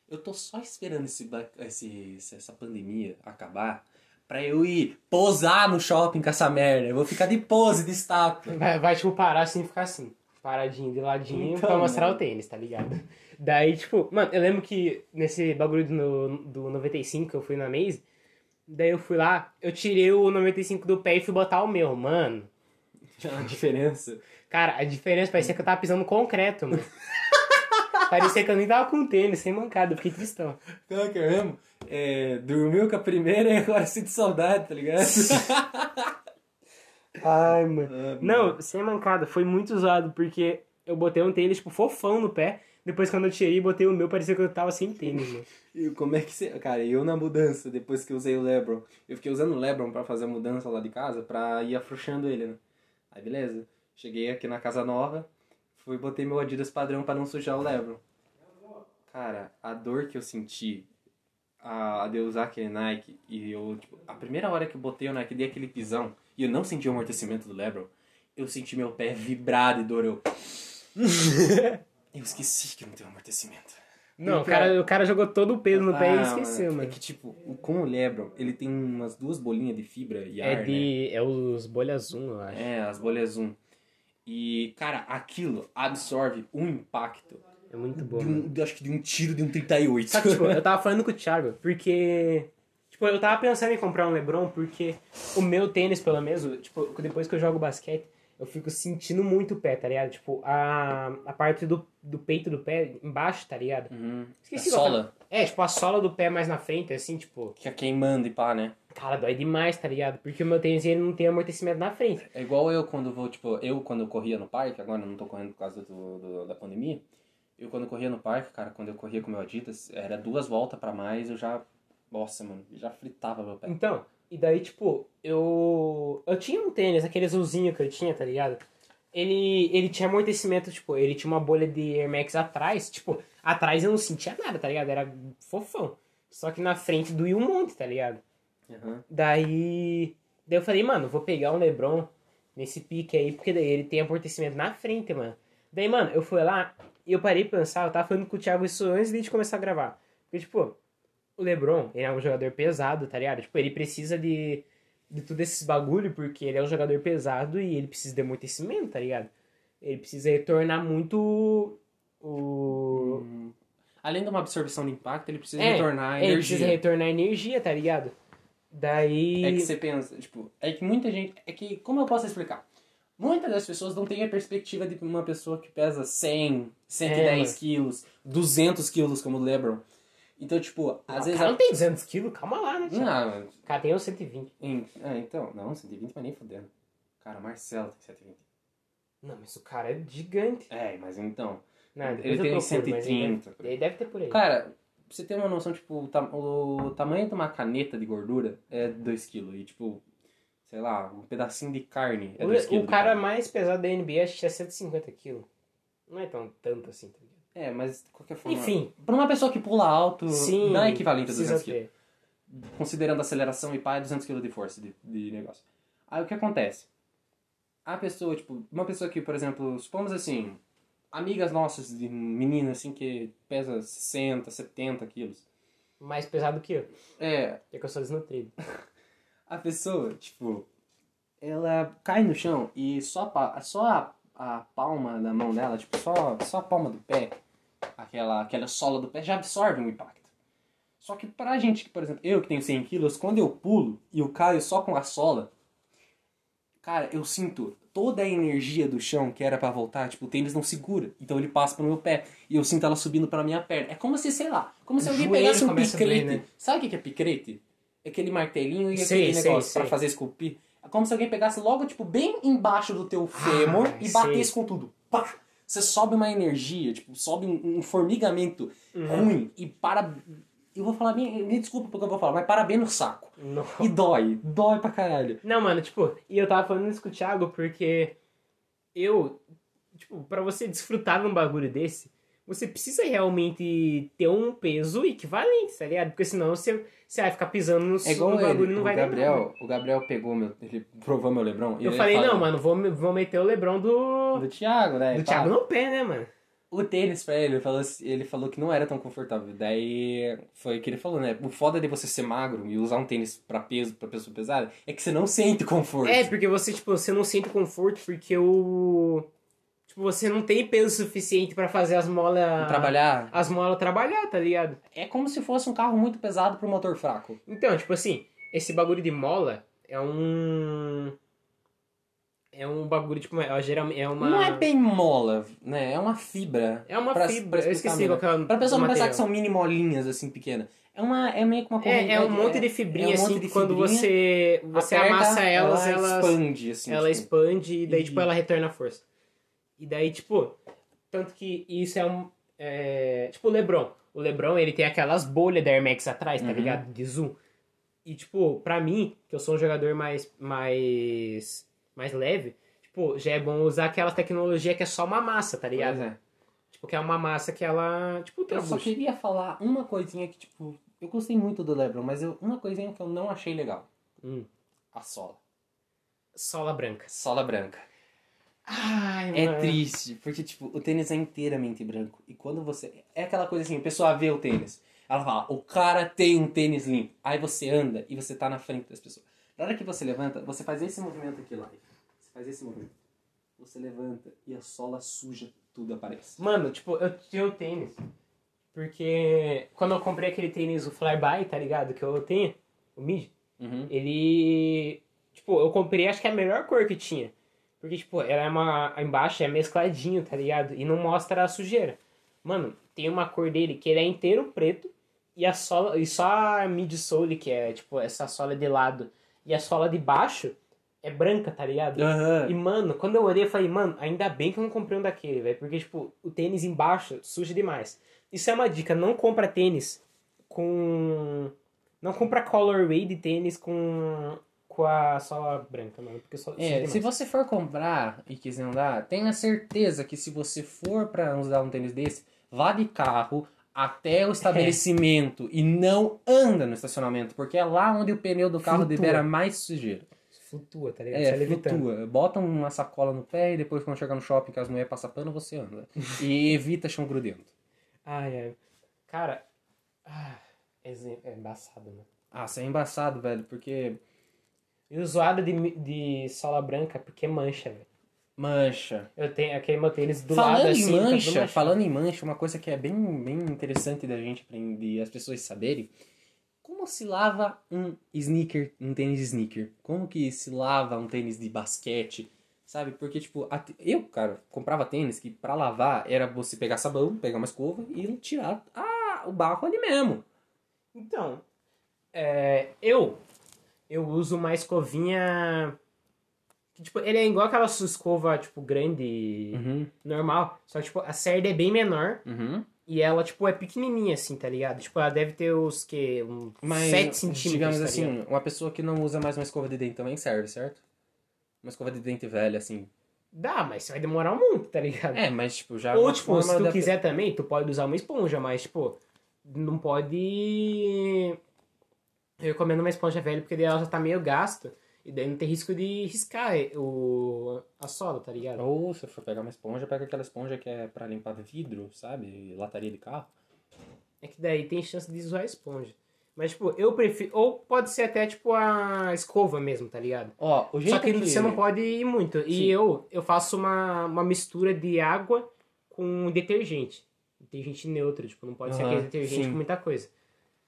Eu tô só esperando esse, esse, essa pandemia acabar pra eu ir posar no shopping com essa merda. Eu vou ficar de pose, de estátua. Vai, vai, tipo, parar assim e ficar assim. Paradinho, de ladinho, Então, pra mostrar mano. o tênis, tá ligado? Daí, tipo, mano, eu lembro que nesse bagulho do, do 95 que eu fui na Maze, daí eu fui lá, eu tirei o 95 do pé e fui botar o meu, mano. Já a diferença. Cara, a diferença parecia que eu tava pisando concreto, mano. parecia que eu nem tava com tênis, sem mancada, eu fiquei tristão. Qual que é mesmo? É, dormiu com a primeira e agora sinto saudade, tá ligado? Ai, mano. Ah, Não, sem mancada, foi muito zoado, porque eu botei um tênis, tipo, fofão no pé. Depois, quando eu tirei e botei o meu, parecia que eu tava sem tênis, mano. E como é que você. Cara, eu na mudança, depois que eu usei o Lebron, eu fiquei usando o Lebron pra fazer a mudança lá de casa, pra ir afrouxando ele, né? Aí beleza. Cheguei aqui na casa nova, fui botei meu Adidas padrão pra não sujar o Lebron. Cara, a dor que eu senti a, de usar aquele Nike e eu, tipo, a primeira hora que eu botei o Nike, dei aquele pisão e eu não senti o amortecimento do Lebron, eu senti meu pé vibrar de dor. Eu. eu esqueci que não tem amortecimento. Não, o cara, o cara jogou todo o peso no pé e Ah, esqueceu, mano. É que, tipo, o- com o Lebron, ele tem umas duas bolinhas de fibra e É ar, né? de. É os bolhas zoom, eu acho. É, as bolhas zoom. E, cara, aquilo absorve um impacto. É muito bom. um, de- acho que de um tiro de um 38. Só que, tipo, eu tava falando com o Thiago, porque. Tipo, eu tava pensando em comprar um Lebron, porque o meu tênis, pelo menos, tipo, depois que eu jogo basquete, eu fico sentindo muito o pé, tá ligado? Tipo, a, a parte do, do peito do pé embaixo, tá ligado? Uhum. Esqueci a sola, É, tipo, a sola do pé mais na frente, assim, tipo, que é queimando e pá, né? cara, dói demais, tá ligado? Porque o meu tênis ele não tem amortecimento na frente. É igual eu quando vou, tipo, eu quando corria no parque, agora eu não tô correndo por causa do, do- da pandemia. Eu quando corria no parque, cara, quando eu corria com meu Adidas, era duas voltas pra mais, eu já. Nossa, mano, já fritava meu pé. Então, e daí, tipo, eu. Eu tinha um tênis, aquele azulzinho que eu tinha, tá ligado? Ele, ele tinha amortecimento, tipo, ele tinha uma bolha de Air Max atrás, tipo, atrás eu não sentia nada, tá ligado? Era fofão. Só que na frente doía um monte, tá ligado? Uhum. Daí. Daí eu falei, mano, vou pegar um Lebron nesse pique aí, porque daí ele tem amortecimento na frente, mano. Daí, mano, eu fui lá e eu parei pra pensar, eu tava falando com o Thiago isso antes de a gente começar a gravar. Porque, tipo, o LeBron, ele é um jogador pesado, tá ligado? Tipo, ele precisa de, de tudo esses bagulho, porque ele é um jogador pesado e ele precisa de amortecimento, tá ligado? Ele precisa retornar muito o... Hum. Além de uma absorção de impacto, ele precisa É, retornar a ele energia. precisa retornar energia, tá ligado? Daí... É que você pensa, tipo, é que muita gente. É que, como eu posso explicar? Muitas das pessoas não têm a perspectiva de uma pessoa que pesa 100, 110 mano. quilos, 200 quilos como o LeBron. Então, tipo, às o vezes. cara a- não tem 200 quilos, calma lá, né, Thiago? Não, O cara tem uns 120. em- ah, então, não, 120, mas nem fudendo. Cara, o Marcelo tem 120. Não, mas o cara é gigante. É, mas então. Não, Ele tem procuro, mas ele 130. deve- Ele deve ter por aí. Cara, pra você ter uma noção, tipo, o, tam- o tamanho de uma caneta de gordura é 2 kg. E, tipo, sei lá, um pedacinho de carne é 2 o, o cara mais pesado da NBA acho que é 150 quilos. Não é tão tanto assim, tá ligado? É, mas de qualquer forma. Enfim, Pra uma pessoa que pula alto, sim. não é equivalente a precisa 200 kg. Considerando aceleração e pá, é 200 kg de força de, de negócio. Aí o que acontece? A pessoa, tipo, uma pessoa que, por exemplo, supomos assim, amigas nossas de menina assim que pesa 60, 70 quilos. Mais pesado que eu. É, Porque eu sou desnutrido. a pessoa, tipo, ela cai no chão e só, a só a, a palma da mão dela, tipo, só, só a palma do pé, aquela, aquela sola do pé, já absorve um impacto. Só que pra gente, que, por exemplo, eu que tenho 100 quilos, quando eu pulo e eu caio só com a sola, cara, eu sinto toda a energia do chão que era pra voltar, tipo, o tênis não segura, então ele passa pro meu pé e eu sinto ela subindo pela minha perna. É como se, sei lá, como se O alguém pegasse um picrete. né? Sabe o que é picrete? Aquele martelinho e Sei, aquele sei, negócio sei. pra fazer esculpir. É como se alguém pegasse logo, tipo, bem embaixo do teu fêmur Ah, e batesse com tudo. Pá! Você sobe uma energia, tipo, sobe um, um formigamento Uhum. ruim e para. Eu vou falar, me, me desculpa porque eu vou falar, mas para bem no saco. Não. E dói, dói pra caralho. Não, mano, tipo, e eu tava falando isso com o Thiago porque eu, tipo, pra você desfrutar de um bagulho desse, você precisa realmente ter um peso equivalente, tá ligado? Porque senão você, você vai ficar pisando no, É igual no bagulho ele, e não o vai dar Gabriel, o Gabriel pegou meu, ele provou meu Lebron. e Eu falei, fala- não, mano, vou, vou meter o Lebron do, Do Thiago, né? do Thiago no pé, né, mano? O tênis pra ele, ele falou, assim- ele falou que não era tão confortável. Daí foi o que ele falou, né? O foda de você ser magro e usar um tênis pra peso, pra pessoa pesada, é que você não sente conforto. É, porque você, tipo, você não sente conforto porque o... Tipo, você não tem peso suficiente pra fazer as molas... Trabalhar As molas trabalhar, tá ligado? é como se fosse um carro muito pesado pro motor fraco. Então, tipo assim, esse bagulho de mola é um. É um bagulho, tipo, é, geralmente é uma. Não é bem mola, né? É uma fibra. É uma Pra- fibra. pra eu esqueci qual é o Pra pessoa não pensar que são mini molinhas, assim, pequenas. É, uma, é meio que uma corrente. É, é um monte de fibrinha, é um assim, de que quando fibrinha, você, você aperta, amassa elas, ela elas, expande, assim. ela tipo. expande e daí, E- tipo, ela retorna a força. E daí, tipo, tanto que isso é um. é, tipo, o Lebron. O Lebron, ele tem aquelas bolhas da Air Max atrás, tá Uhum. ligado? De zoom. E, tipo, pra mim, que eu sou um jogador mais, mais, mais leve, tipo, já é bom usar aquela tecnologia que é só uma massa, tá ligado? Pois é. Tipo, que é uma massa que ela, tipo, Eu só queria falar uma coisinha que, tipo, eu gostei muito do LeBron, mas eu- uma coisinha que eu não achei legal. Hum, A sola. sola branca. Sola branca. Ai, É mano. triste, porque, tipo, o tênis é inteiramente branco. E quando você. É aquela coisa assim, a pessoa vê o tênis. Ela fala, o cara tem um tênis limpo. Aí você anda e você tá na frente das pessoas. Na hora que você levanta, você faz esse movimento aqui lá. Você faz esse movimento. Você levanta e a sola suja, tudo aparece. Mano, tipo, eu tinha o tênis. Porque quando eu comprei aquele tênis, o Flyby, tá ligado? Que eu tenho, o mid, Uhum. ele. Tipo, eu comprei acho que é a melhor cor que tinha. Porque, tipo, ela é uma. Embaixo é mescladinho, tá ligado? E não mostra a sujeira. Mano, tem uma cor dele que ele é inteiro preto. E a sola. E só a midsole, que é, tipo, essa sola de lado. E a sola de baixo é branca, tá ligado? Aham. E, mano, quando eu olhei, eu falei, mano, ainda bem que eu não comprei um daquele, velho. Porque, tipo, o tênis embaixo suja demais. Isso é uma dica, não compra tênis com. Não compra colorway de tênis com. Com a sola branca, mano. Porque só É, se você for comprar e quiser andar, tenha certeza que se você for pra usar um tênis desse, vá de carro até o estabelecimento e não anda no estacionamento, porque é lá onde o pneu do carro Flutua. libera mais sujeira. Flutua, tá ligado? É, Sai levitando. flutua. Bota uma sacola no pé e depois quando chegar no shopping que as mulheres passam pano, você anda. e evita chão grudento. Ai, ai. Cara. Ah, é, é embaçado, mano. Ah, isso é embaçado, velho, porque E o zoado de, de sola branca é porque mancha, velho. mancha. Eu tenho aquele meu tênis do falando lado em assim. tá tudo mancha, manchado. falando em mancha, uma coisa que é bem, bem interessante da gente aprender, as pessoas saberem, como se lava um sneaker, um tênis sneaker? Como que se lava um tênis de basquete? Sabe? Porque, tipo, a- eu, cara, comprava tênis que pra lavar era você pegar sabão, pegar uma escova e tirar ah, o barro ali mesmo. Então, é, eu eu uso uma escovinha que tipo, ele é igual aquela sua escova tipo grande, Uhum, normal, só que tipo a cerda é bem menor uhum. e ela tipo é pequenininha assim, tá ligado? Tipo, ela deve ter os que uns Mas, 7 centímetros, digamos tá assim, uma pessoa que não usa mais uma escova de dente também serve, certo? Uma escova de dente velha, assim. Dá, mas vai demorar muito, tá ligado? É, mas, tipo, já... é Ou tipo, se tu quiser também, tu pode usar uma esponja, mas tipo, não pode eu recomendo uma esponja velha porque daí ela já tá meio gasta e daí não tem risco de riscar o a sola, tá ligado? Ou se for pegar uma esponja, pega aquela esponja que é pra limpar vidro, sabe? Lataria de carro. É que daí tem chance de zoar a esponja. Mas, tipo, eu prefiro. Ou pode ser até, tipo, a escova mesmo, tá ligado? Ó, o jeito Só que, você não pode ir muito. Sim. E eu, eu faço uma, uma mistura de água com detergente. Detergente neutro, tipo, não pode ser Aham, aquele detergente sim. com muita coisa.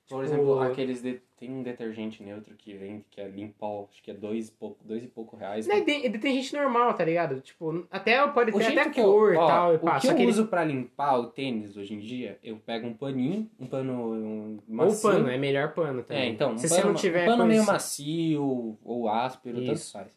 Por tipo- exemplo, aqueles... De... Tem um detergente neutro que vende, que é limpol, acho que é dois e pouco, dois e pouco reais. Não, é, de- detergente normal, tá ligado? Tipo, até pode ter até que cor e tal. O pá. que eu que ele- uso pra limpar o tênis hoje em dia, eu pego um paninho, um pano um Ou macio. pano, é melhor pano também. É, então, um Se pano, você não tiver um pano meio macio ou áspero, tanto Isso. faz.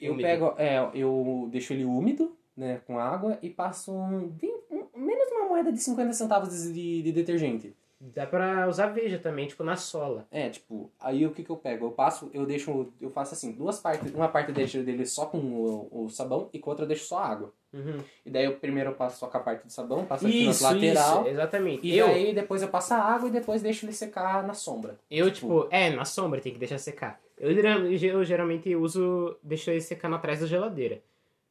Eu Úmido. pego, é, eu deixo ele úmido, né, com água e passo um, um- menos uma moeda de 50 centavos de, de- de detergente. Dá pra usar veja também, tipo, na sola. É, tipo, aí o que que eu pego? Eu passo, eu deixo, eu faço assim, duas partes, uma parte eu deixo dele só com o, o sabão e com a outra eu deixo só água. Uhum. E daí eu primeiro eu passo só com a parte do sabão, passo aqui nas Isso, lateral. isso, exatamente. E eu, aí depois eu passo a água e depois deixo ele secar na sombra. eu, tipo, é, na sombra tem que deixar secar. Eu, eu geralmente uso, deixo ele secando atrás da geladeira.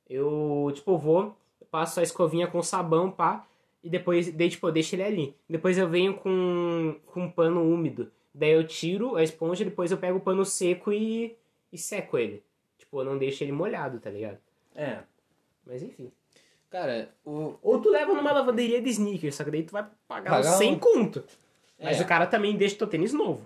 Eu, tipo, vou, passo a escovinha com sabão, pá, e depois, daí, tipo, eu deixo ele ali. Depois eu venho com, com um pano úmido. Daí eu tiro a esponja, depois eu pego o pano seco e, e seco ele. Tipo, eu não deixo ele molhado, tá ligado? É. Mas enfim. Cara, o. Ou tu leva numa lavanderia de sneakers, só que daí tu vai pagar, Pagar 100 um- conto. Mas É. o cara também deixa teu tênis novo.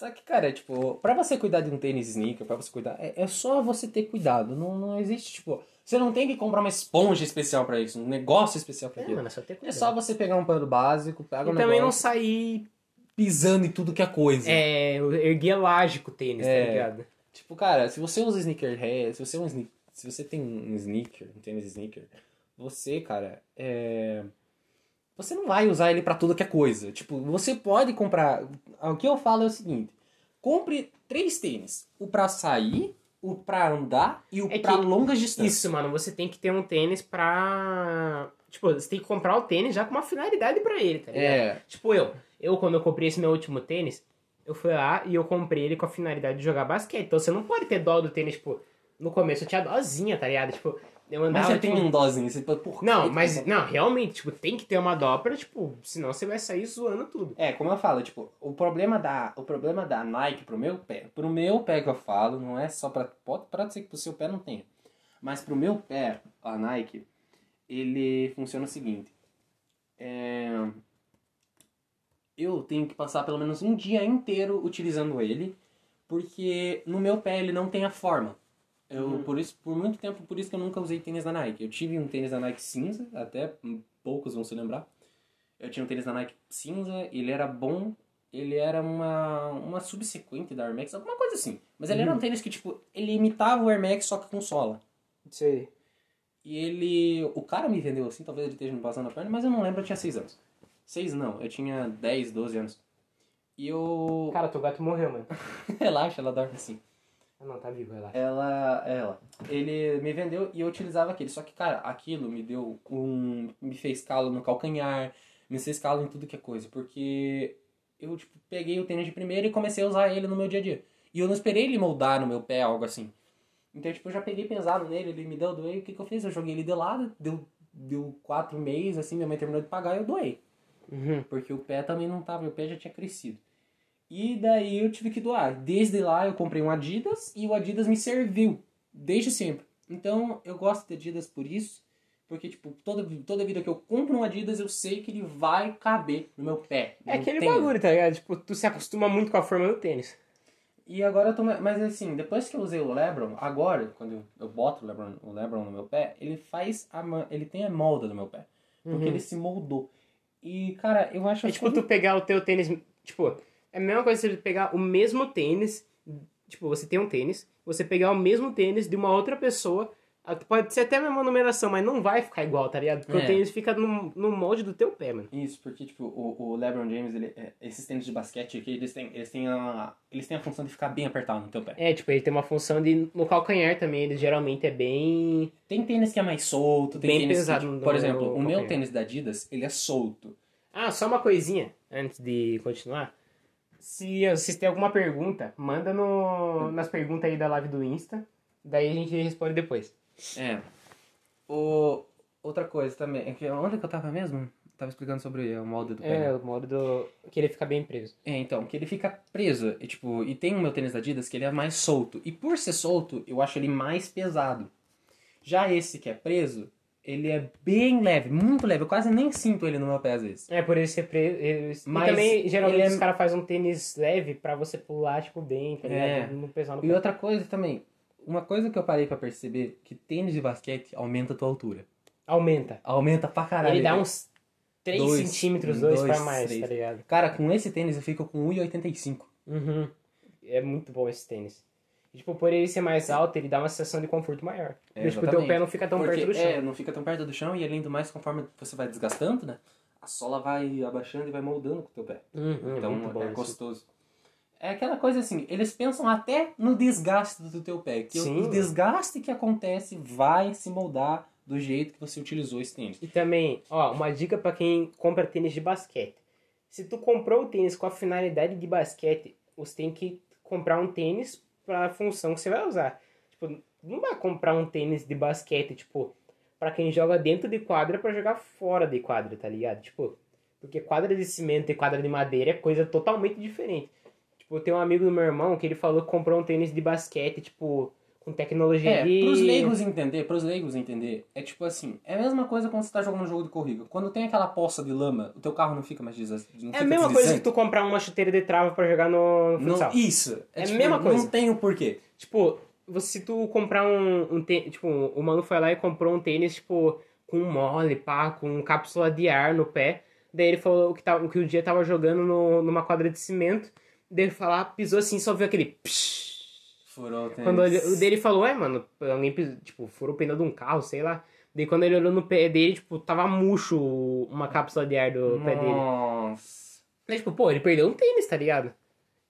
Só que, cara, tipo, pra você cuidar de um tênis sneaker, pra você cuidar, é, é só você ter cuidado. Não, não existe, tipo, você não tem que comprar uma esponja especial pra isso, um negócio especial pra É, aquilo. mano, é só É só você pegar um pano básico, pega E um também não negócio, sair pisando em tudo que é coisa. é, erguelágico o tênis, É. tá ligado? Tipo, cara, se você usa sneakerhead, se você, é um sne- se você tem um sneaker, um tênis sneaker, você, cara, é... Você não vai usar ele pra tudo que é coisa. Tipo, você pode comprar... O que eu falo é o seguinte. Compre três tênis. O pra sair, o pra andar e o É pra que- longas distâncias. Isso, mano, você tem que ter um tênis pra. Tipo, você tem que comprar o tênis já com uma finalidade pra ele, tá ligado? É, Tipo, eu. Eu, quando eu comprei esse meu último tênis, eu fui lá e eu comprei ele com a finalidade de jogar basquete. Então você não pode ter dó do tênis, tipo, no começo eu tinha dózinha, tá ligado? Tipo, eu andava. mas você tem tipo, um dózinho. Você pode, porra, Não, mas, não, realmente, tipo, tem que ter uma dó pra, tipo, senão você vai sair zoando tudo. É, como eu falo, tipo, o problema da, o problema da Nike pro meu pé, pro meu pé que eu falo, não é só pra, pode, pode ser que pro seu pé não tenha, mas pro meu pé, a Nike, ele funciona o seguinte, é, eu tenho que passar pelo menos um dia inteiro utilizando ele, porque no meu pé ele não tem a forma. Eu, Uhum. por isso, por muito tempo, por isso que eu nunca usei tênis da Nike. Eu tive um tênis da Nike cinza, até hum, poucos vão se lembrar. Eu tinha um tênis da Nike cinza, ele era bom, ele era uma, uma subsequente da Air Max, alguma coisa assim. Mas ele era um tênis que, tipo, ele imitava o Air Max, só que com sola. Aí. E ele. O cara me vendeu assim, talvez ele esteja me passando a perna, mas eu não lembro, eu tinha 6 anos. 6 não, eu tinha 10, 12 anos. E eu. Cara, teu gato morreu, mano. Relaxa, ela dorme assim. Ah, não, tá vivo, relaxa. Ela. Ela. Ele me vendeu e eu utilizava aquele. Só que, cara, aquilo me deu um. Me fez calo no calcanhar, me fez calo em tudo que é coisa. Porque eu, tipo, peguei o tênis de primeira e comecei a usar ele no meu dia a dia. E eu não esperei ele moldar no meu pé, algo assim. Então, tipo, eu já peguei pesado nele, ele me deu, doei. O que, que eu fiz? Eu joguei ele de lado, deu, deu quatro meses, assim, minha mãe terminou de pagar e eu doei. Uhum. Porque o pé também não tava, o pé já tinha crescido. E daí eu tive que doar. Desde lá eu comprei um Adidas e o Adidas me serviu. Desde sempre. Então eu gosto de Adidas por isso. Porque, tipo, toda, toda vida que eu compro um Adidas, eu sei que ele vai caber no meu pé. É aquele tem- bagulho, tá ligado? Tipo, tu se acostuma muito com a forma do tênis. E agora eu tô. Mas assim, depois que eu usei o Lebron, agora, quando eu, eu boto o Lebron, o Lebron no meu pé, ele faz. A, ele tem a molda no meu pé. Porque Uhum. ele se moldou. E, cara, eu acho É tipo tu pegar o teu tênis. Tipo, é a mesma coisa você pegar o mesmo tênis. Tipo, você tem um tênis, você pegar o mesmo tênis de uma outra pessoa. Pode ser até a mesma numeração, mas não vai ficar igual, tá ligado? Porque É. o tênis fica no, no molde do teu pé, mano. Isso, porque, tipo, o, o LeBron James, ele, é, esses tênis de basquete aqui, eles têm, eles, têm a, eles têm a função de ficar bem apertado no teu pé. É, tipo, ele tem uma função de. No calcanhar também, ele geralmente é bem. Tem tênis que é mais solto, tem Bem tênis pesado que, tipo, por exemplo, o meu calcanhar. tênis da Adidas, ele é solto. Ah, só uma coisinha antes de continuar. Se vocês têm alguma pergunta, manda no, nas perguntas aí da live do Insta. Daí a gente responde depois. É. O, outra coisa também, é que onde que eu tava mesmo? Tava explicando sobre o molde do pé. né? É, o modo do. que ele fica bem preso. É, então, que ele fica preso. E, tipo, e tem o meu tênis da Adidas que ele é mais solto. E por ser solto, eu acho ele mais pesado. Já esse que é preso, ele é bem leve, muito leve. Eu quase nem sinto ele no meu pé às vezes. É, por ele ser preso. Mas e também, geralmente, é- os caras fazem um tênis leve pra você pular, tipo, bem, tá? É. Não pesar no E pé. outra coisa também, uma coisa que eu parei pra perceber, que tênis de basquete aumenta a tua altura. Aumenta. Aumenta pra caralho. ele dá uns 3 Dois, centímetros, 2 dois, pra mais, três. tá ligado? Cara, com esse tênis eu fico com 1,85. Uhum. É muito bom esse tênis. E, tipo, por ele ser mais alto, ele dá uma sensação de conforto maior. É, tipo, o teu pé não fica tão Porque, perto do chão. É, não fica tão perto do chão e além do mais, conforme você vai desgastando, né? a sola vai abaixando e vai moldando com o teu pé. Uhum, Então muito bom é isso. gostoso. É aquela coisa assim, eles pensam até no desgaste do teu pé. Que Sim. o desgaste que acontece vai se moldar do jeito que você utilizou esse tênis. E também, ó, uma dica pra quem compra tênis de basquete. Se tu comprou o tênis com a finalidade de basquete, você tem que comprar um tênis pra função que você vai usar. Tipo, não vai comprar um tênis de basquete, tipo, pra quem joga dentro de quadra pra jogar fora de quadra, tá ligado? Tipo, porque quadra de cimento e quadra de madeira é coisa totalmente diferente. Tipo, tem um amigo do meu irmão que ele falou que comprou um tênis de basquete, tipo, com tecnologia É, de... pros leigos entender, pros leigos entender, é tipo assim, é a mesma coisa quando você tá jogando um jogo de corrida. Quando tem aquela poça de lama, o teu carro não fica mais desas... não É fica a mesma coisa que tu comprar uma chuteira de trava pra jogar no, no Não, futsal. isso. É a tipo, mesma coisa. Não tem o porquê. Tipo, se tu comprar um, um tênis, tipo, o mano foi lá e comprou um tênis, tipo, com mole, pá, com cápsula de ar no pé. Daí ele falou que, tava, que o dia tava jogando no- numa quadra de cimento. Daí ele falou, pisou assim, só viu aquele psh. Furou o tênis. Quando ele, o dele falou, é, mano, alguém, tipo, furou o pneu de um carro, sei lá. Daí quando ele olhou no pé dele, tipo, tava murcho uma cápsula de ar do pé dele. Nossa. Daí, tipo, pô, ele perdeu um tênis, tá ligado?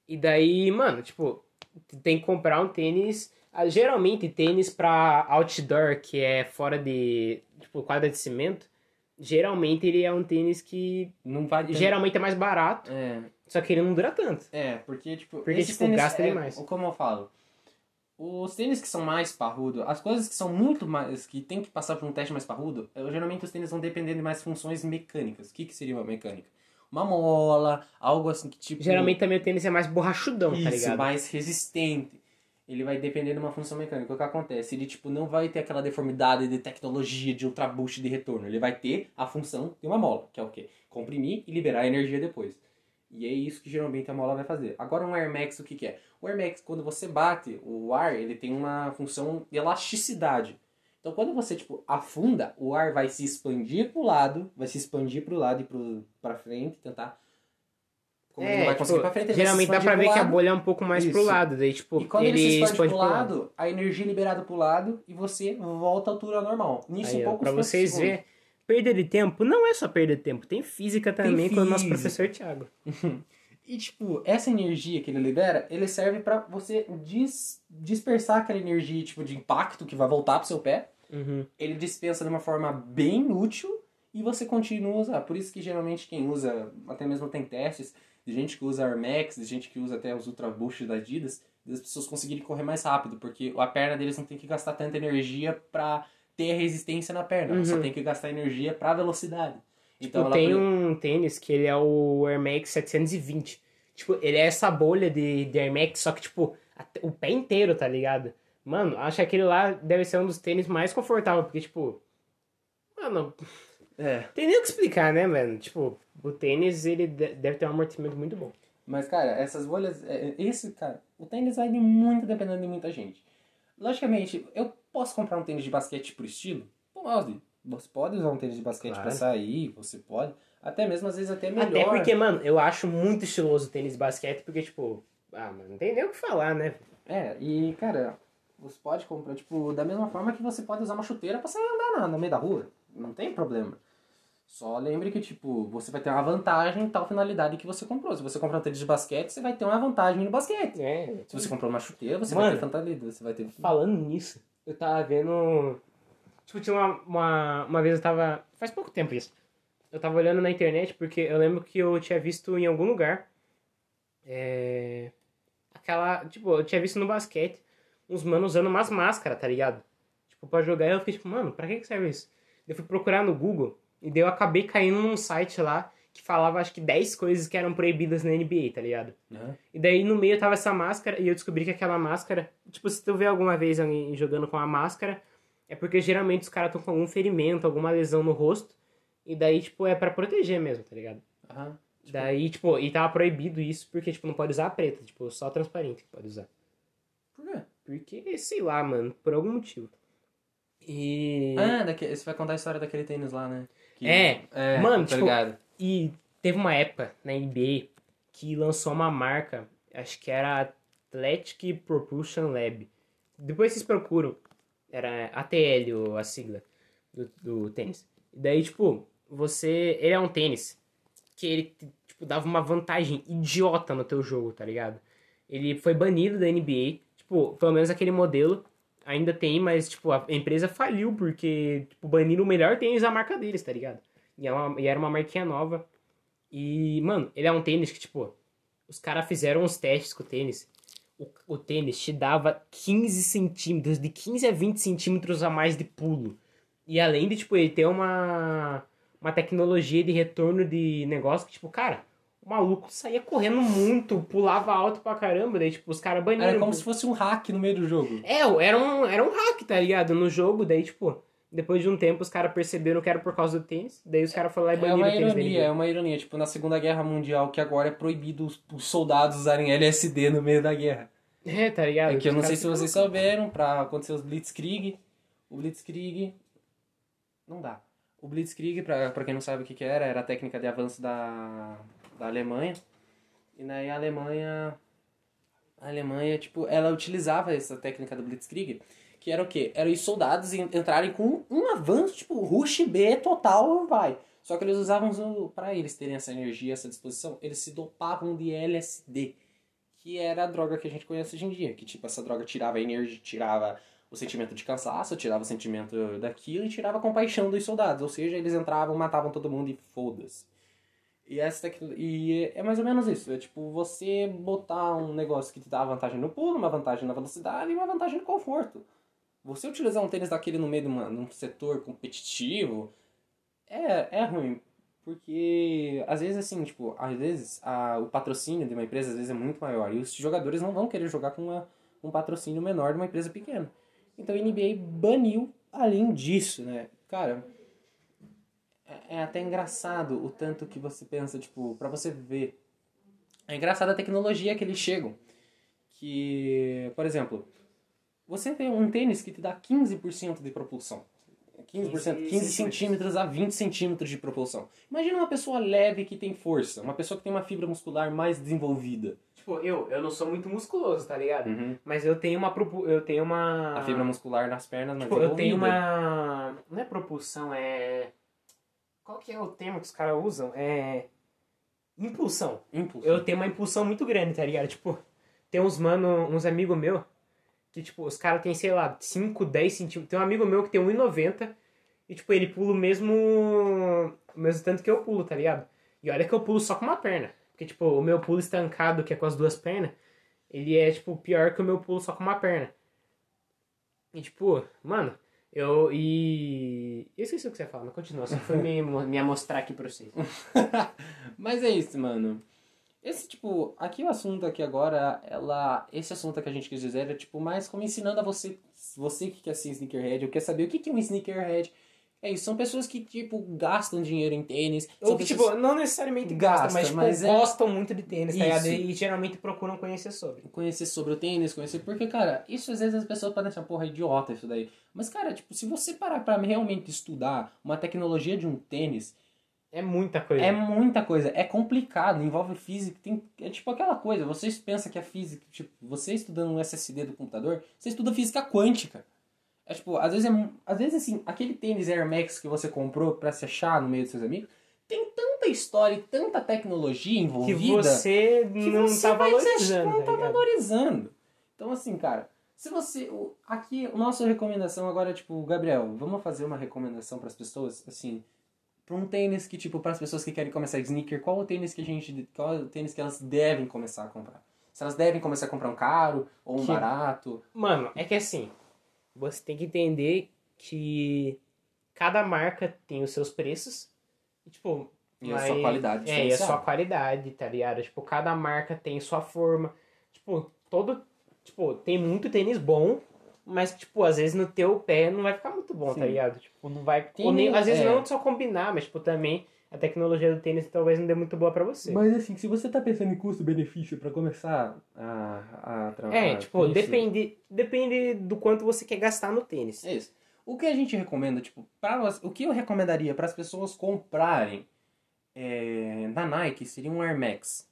E daí, mano, tipo, tem que comprar um tênis. ah, Geralmente, tênis pra outdoor, que é fora de, tipo, quadra de cimento. Geralmente, ele é um tênis que Não vai ter... geralmente é mais barato, É, só que ele não dura tanto. é, porque, tipo... Porque, tipo, tênis gasta é, demais. Como eu falo, os tênis que são mais parrudo, as coisas que são muito mais... que tem que passar por um teste mais parrudo, eu, geralmente os tênis vão depender de mais funções mecânicas. O que que seria uma mecânica? Uma mola, algo assim que, tipo... Geralmente também o tênis é mais borrachudão, Isso, tá ligado? mais resistente. Ele vai depender de uma função mecânica. O que acontece? Ele tipo, não vai ter aquela deformidade de tecnologia, de ultra boost de retorno. Ele vai ter a função de uma mola, que é o quê? Comprimir e liberar energia depois. E é isso que geralmente a mola vai fazer. Agora um Air Max, o que, que é? O Air Max, quando você bate o ar, ele tem uma função de elasticidade. Então quando você tipo afunda, o ar vai se expandir pro lado, vai se expandir pro lado e pro, pra frente, tentar. Como ele não vai tipo, conseguir pra frente, ele geralmente dá pra pro ver que a lado. bolha é um pouco mais pro Isso. lado. Daí, tipo, E quando ele, ele, se expande, expande pro pro lado, a energia é liberada pro lado e você volta à altura normal. Nisso Aí, poucos pra poucos vocês verem, perda de tempo não é só perda de tempo, tem física também com o nosso física. professor Thiago. E tipo, essa energia que ele libera, ele serve pra você dis- dispersar aquela energia tipo de impacto que vai voltar pro seu pé. Uhum. Ele dispensa de uma forma bem útil e você continua a usar. Por isso que geralmente quem usa, até mesmo tem testes de gente que usa Air Max, de gente que usa até os Ultra Boost da Adidas, das pessoas conseguirem correr mais rápido, porque a perna deles não tem que gastar tanta energia pra ter resistência na perna, ela só Uhum. tem que gastar energia pra velocidade. Então Tipo, tem pre- um tênis que ele é o Air Max 720. Tipo, ele é essa bolha de, de Air Max, só que, tipo, o pé inteiro, tá ligado? Mano, acho que aquele lá deve ser um dos tênis mais confortáveis, porque, tipo. Mano, É. tem nem o que explicar, né, mano? Tipo, o tênis, ele de- deve ter um amortecimento muito bom. Mas, cara, essas bolhas. é, Esse, cara, o tênis vai de muito dependendo de muita gente. Logicamente, eu posso comprar um tênis de basquete por estilo? Pode. Você pode usar um tênis de basquete Claro. pra sair, você pode. Até mesmo, às vezes, até melhor. Até porque, mano, eu acho muito estiloso o tênis de basquete, porque, tipo, ah, mano, não tem nem o que falar, né? É, e, cara, você pode comprar, tipo, da mesma forma que você pode usar uma chuteira pra sair andar na, no meio da rua. Não tem problema. Só lembre que, tipo, você vai ter uma vantagem em tal finalidade que você comprou. Se você comprar um tênis de basquete, você vai ter uma vantagem no basquete. É. Se você comprou uma chuteira, você Mano, vai ter fantasia. Você vai ter. Falando nisso, eu tava vendo. Tipo, tinha uma, uma. Uma vez eu tava. Faz pouco tempo isso. Eu tava olhando na internet porque eu lembro que eu tinha visto em algum lugar. É. Aquela. Tipo, eu tinha visto no basquete uns manos usando umas máscaras, tá ligado? Tipo, pra jogar. E eu fiquei tipo, mano, pra que que serve isso? Eu fui procurar no Google e daí eu acabei caindo num site lá que falava acho que 10 coisas que eram proibidas na NBA, tá ligado? Né? E daí no meio tava essa máscara e eu descobri que aquela máscara, tipo, se tu vê alguma vez alguém jogando com a máscara, é porque geralmente os caras estão com algum ferimento, alguma lesão no rosto, e daí, tipo, é pra proteger mesmo, tá ligado? Aham. Tipo, Daí, tipo, e tava proibido isso porque, tipo, não pode usar a preta, tipo, só a transparente que pode usar. Por quê? Porque, sei lá, mano, por algum motivo. E. Ah, daque... você vai contar a história daquele tênis lá, né? Que- É. é Mano, tô tipo, ligado. E teve uma época na NBA que lançou uma marca, acho que era Athletic Propulsion Lab. Depois vocês procuram, era ATL a sigla do, do tênis. E daí, tipo, você. Ele é um tênis que ele, tipo, dava uma vantagem idiota no teu jogo, tá ligado? Ele foi banido da NBA, tipo, pelo menos aquele modelo ainda tem, mas, tipo, a empresa faliu porque, tipo, baniram o melhor tênis da marca deles, tá ligado? E, é uma, e era uma marquinha nova. E, mano, ele é um tênis que, tipo, os caras fizeram uns testes com o tênis. O, o tênis te dava 15 centímetros, de 15 a 20 centímetros a mais de pulo. E além de, tipo, ele ter uma, uma tecnologia de retorno de negócio que, tipo, cara, o maluco saía correndo muito, pulava alto pra caramba, daí, tipo, os caras baniram. Era como se fosse um hack no meio do jogo. É, era um, era um hack, tá ligado? No jogo, daí, tipo, depois de um tempo os caras perceberam que era por causa do tênis, daí os caras foram lá e É baniram uma o tênis ironia, é uma ironia. Tipo, na Segunda Guerra Mundial, que agora é proibido os, os soldados usarem LSD no meio da guerra. É, tá ligado? É que eu não sei se vocês souberam, pra acontecer os Blitzkrieg. O Blitzkrieg. Não dá. O Blitzkrieg, pra, pra quem não sabe o que, que era, era a técnica de avanço da, da Alemanha. E daí a Alemanha. A Alemanha, tipo, ela utilizava essa técnica do Blitzkrieg, que era o quê? Era os soldados en- entrarem com um avanço, tipo, rush B total, vai. Só que eles usavam, pra eles terem essa energia, essa disposição, eles se dopavam de LSD que era a droga que a gente conhece hoje em dia. Que, tipo, essa droga tirava energia, tirava o sentimento de cansaço, tirava o sentimento daquilo e tirava a compaixão dos soldados. Ou seja, eles entravam, matavam todo mundo e foda-se. E, essa e é- é mais ou menos isso. É tipo você botar um negócio que te dá vantagem no pulo, uma vantagem na velocidade e uma vantagem no conforto. Você utilizar um tênis daquele no meio de, uma, um setor competitivo é, é ruim. Porque, às vezes, assim, tipo, às vezes a, o patrocínio de uma empresa às vezes é muito maior. E os jogadores não vão querer jogar com uma, um patrocínio menor de uma empresa pequena. Então a NBA baniu além disso, né? Cara, é, é até engraçado o tanto que você pensa, tipo, pra você ver. É engraçado a tecnologia que eles chegam. Que, por exemplo, você tem um tênis que te dá 15% de propulsão. 15%, 15 centímetros a 20 centímetros de propulsão. Imagina uma pessoa leve que tem força, uma pessoa que tem uma fibra muscular mais desenvolvida. Tipo, eu, eu não sou muito musculoso, tá ligado? Mas eu tenho uma propu- eu tenho uma A fibra muscular nas pernas mais tipo, eu tenho uma não é propulsão, é qual que é o termo que os caras usam? É impulsão. Impulso. Eu tenho uma impulsão muito grande, tá ligado? Tipo, tem uns mano, uns amigos meus que, tipo, os caras têm, sei lá, 5, 10 centímetros. Tem um amigo meu que tem 1,90 e, tipo, ele pula o mesmo, o mesmo tanto que eu pulo, tá ligado? E olha que eu pulo só com uma perna. Porque, tipo, o meu pulo estancado, que é com as duas pernas, ele é, tipo, pior que o meu pulo só com uma perna. E, tipo, mano, eu. E. Eu esqueci o que você ia falar, mas continua. Só foi me, me mostrar aqui pra vocês. Mas é isso, mano. Esse, tipo, aqui o assunto aqui agora, ela. Esse assunto que a gente quis dizer é, tipo, mais como ensinando a você, você que quer ser sneakerhead, ou quer saber o que que é um sneakerhead. É isso, são pessoas que, tipo, gastam dinheiro em tênis. Ou que, tipo, não necessariamente Gasta, gastam, mas, tipo, mas é- gostam muito de tênis, tá ligado? E geralmente procuram conhecer sobre. conhecer sobre o tênis, conhecer. Porque, cara, isso às vezes as pessoas podem achar, porra, idiota isso daí. Mas, cara, tipo, se você parar pra realmente estudar uma tecnologia de um tênis, É muita coisa. é muita coisa. É complicado, envolve física. Tem, é tipo aquela coisa, vocês pensam que a física, tipo, você estudando um SSD do computador, você estuda física quântica. É tipo, às vezes, é, às vezes assim, aquele tênis Air Max que você comprou pra se achar no meio dos seus amigos, tem tanta história e tanta tecnologia que envolvida você que não você tá vai dizer, valorizando, não tá tá ligado? valorizando. Então, assim, cara, se você. o- Aqui, a nossa recomendação agora é, tipo, Gabriel, vamos fazer uma recomendação pras pessoas, assim, pra um tênis que, tipo, pras pessoas que querem começar sneaker, qual o tênis que a gente. Qual o tênis que elas devem começar a comprar? Se elas devem começar a comprar um caro ou um Que- barato. Mano, é que assim, você tem que entender que cada marca tem os seus preços. E, tipo, E a sua qualidade É, e a sua qualidade, tá ligado? Tipo, cada marca tem sua forma. Tipo, todo. Tipo, tem muito tênis bom, mas, tipo, às vezes no teu pé não vai ficar muito bom, tá Sim. ligado? Tipo, não vai. Tem- nem- às vezes é. não só combinar, mas, tipo, também a tecnologia do tênis talvez não dê muito boa pra você. Mas assim, se você tá pensando em custo-benefício pra começar a, a trabalhar. É, tipo, depende, depende do quanto você quer gastar no tênis. É isso. O que a gente recomenda, tipo, pra, o que eu recomendaria para as pessoas comprarem é, na Nike seria um Air Max.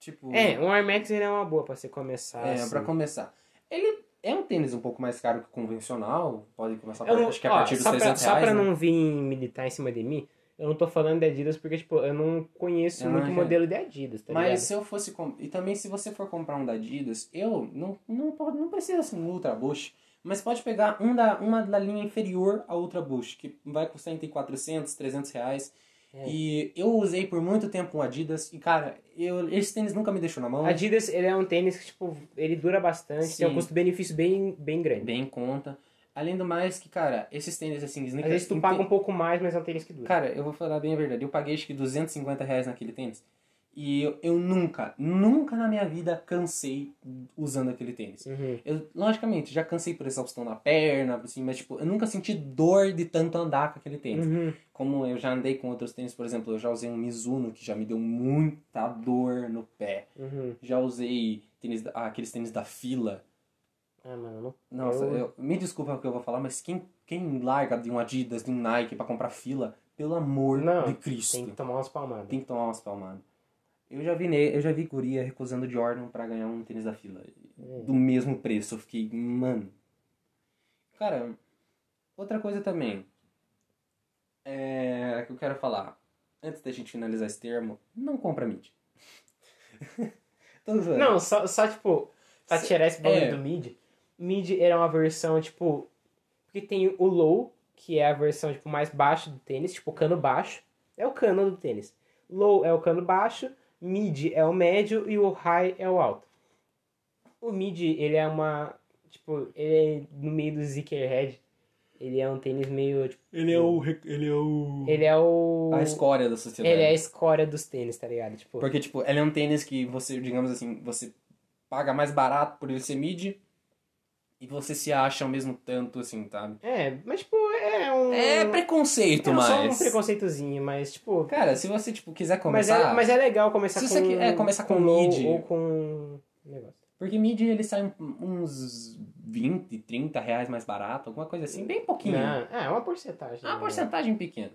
Tipo, É, um Air Max ele é uma boa pra você começar. é assim. para começar. Ele é um tênis um pouco mais caro que o convencional, pode começar Eu não, acho que a ó, partir dos só, pra, 300 só reais. pra né? não vir militar em cima de mim, Eu não tô falando de Adidas porque, tipo, eu não conheço muito modelo de Adidas, tá Mas ligado? se eu fosse. com- E também, se você for comprar um da Adidas, eu não, não, pode- não precisa ser um Ultra Boost. Mas pode pegar um da, uma da linha inferior à Ultra Boost, que vai custar entre 400, 300 reais. É. E eu usei por muito tempo um Adidas. E, cara, eu, esse tênis nunca me deixou na mão. Adidas, ele é um tênis que, tipo, ele dura bastante, tem um Sim. custo-benefício bem, bem grande. Bem em conta. Além do mais, que, cara, esses tênis assim, Às sneakers. vezes tu paga um pouco mais, mas é um tênis que dura. Cara, eu vou falar bem a verdade. Eu paguei acho que 250 reais naquele tênis. E eu, eu nunca, nunca na minha vida cansei usando aquele tênis. Uhum. Eu, logicamente, já cansei por exaustão na perna, assim, mas tipo, eu nunca senti dor de tanto andar com aquele tênis. Uhum. Como eu já andei com outros tênis, por exemplo, eu já usei um Mizuno que já me deu muita dor no pé. Uhum. Já usei tênis, ah, aqueles tênis da fila. Ah, mano. Nossa, Eu- eu- me desculpa o que eu vou falar, mas quem, quem larga de um Adidas, de um Nike pra comprar fila, pelo amor Não, de Cristo, Tem que tomar umas palmadas. tem que tomar umas palmadas. Eu já vi, eu já vi guria recusando Jordan pra ganhar um tênis da fila. Hum. Do mesmo preço. Eu fiquei, mano. Cara, outra coisa também. É. que eu quero falar. Antes da gente finalizar esse termo, não compra mid. Não, só, só tipo, pra tirar esse bagulho é. do mid, mid era uma versão, tipo, porque tem o low, que é a versão, tipo, mais baixa do tênis, tipo, cano baixo, é o cano do tênis. Low é o cano baixo, mid é o médio e o high é o alto. O mid, ele é uma, tipo, ele é no meio do Zickerhead, ele é um tênis meio, tipo, Ele é o. Ele é o. ele é o... A escória da sociedade. Ele é a escória dos tênis, tá ligado? Tipo, Porque, tipo, ele é um tênis que você, digamos assim, você paga mais barato por ele ser mid e você se acha ao mesmo tanto, assim, sabe? é, mas, tipo, é um... É preconceito, É só um mas. preconceitozinho, mas, tipo... Cara, se você, tipo, quiser Mas começar. é, mas é legal começar Se com... você quer- é, começar com low mid. Ou com... um negócio. Porque mid ele sai um- uns 20, 30 reais mais barato, alguma coisa assim, bem pouquinho. Não, é uma porcentagem. É uma né? porcentagem pequena.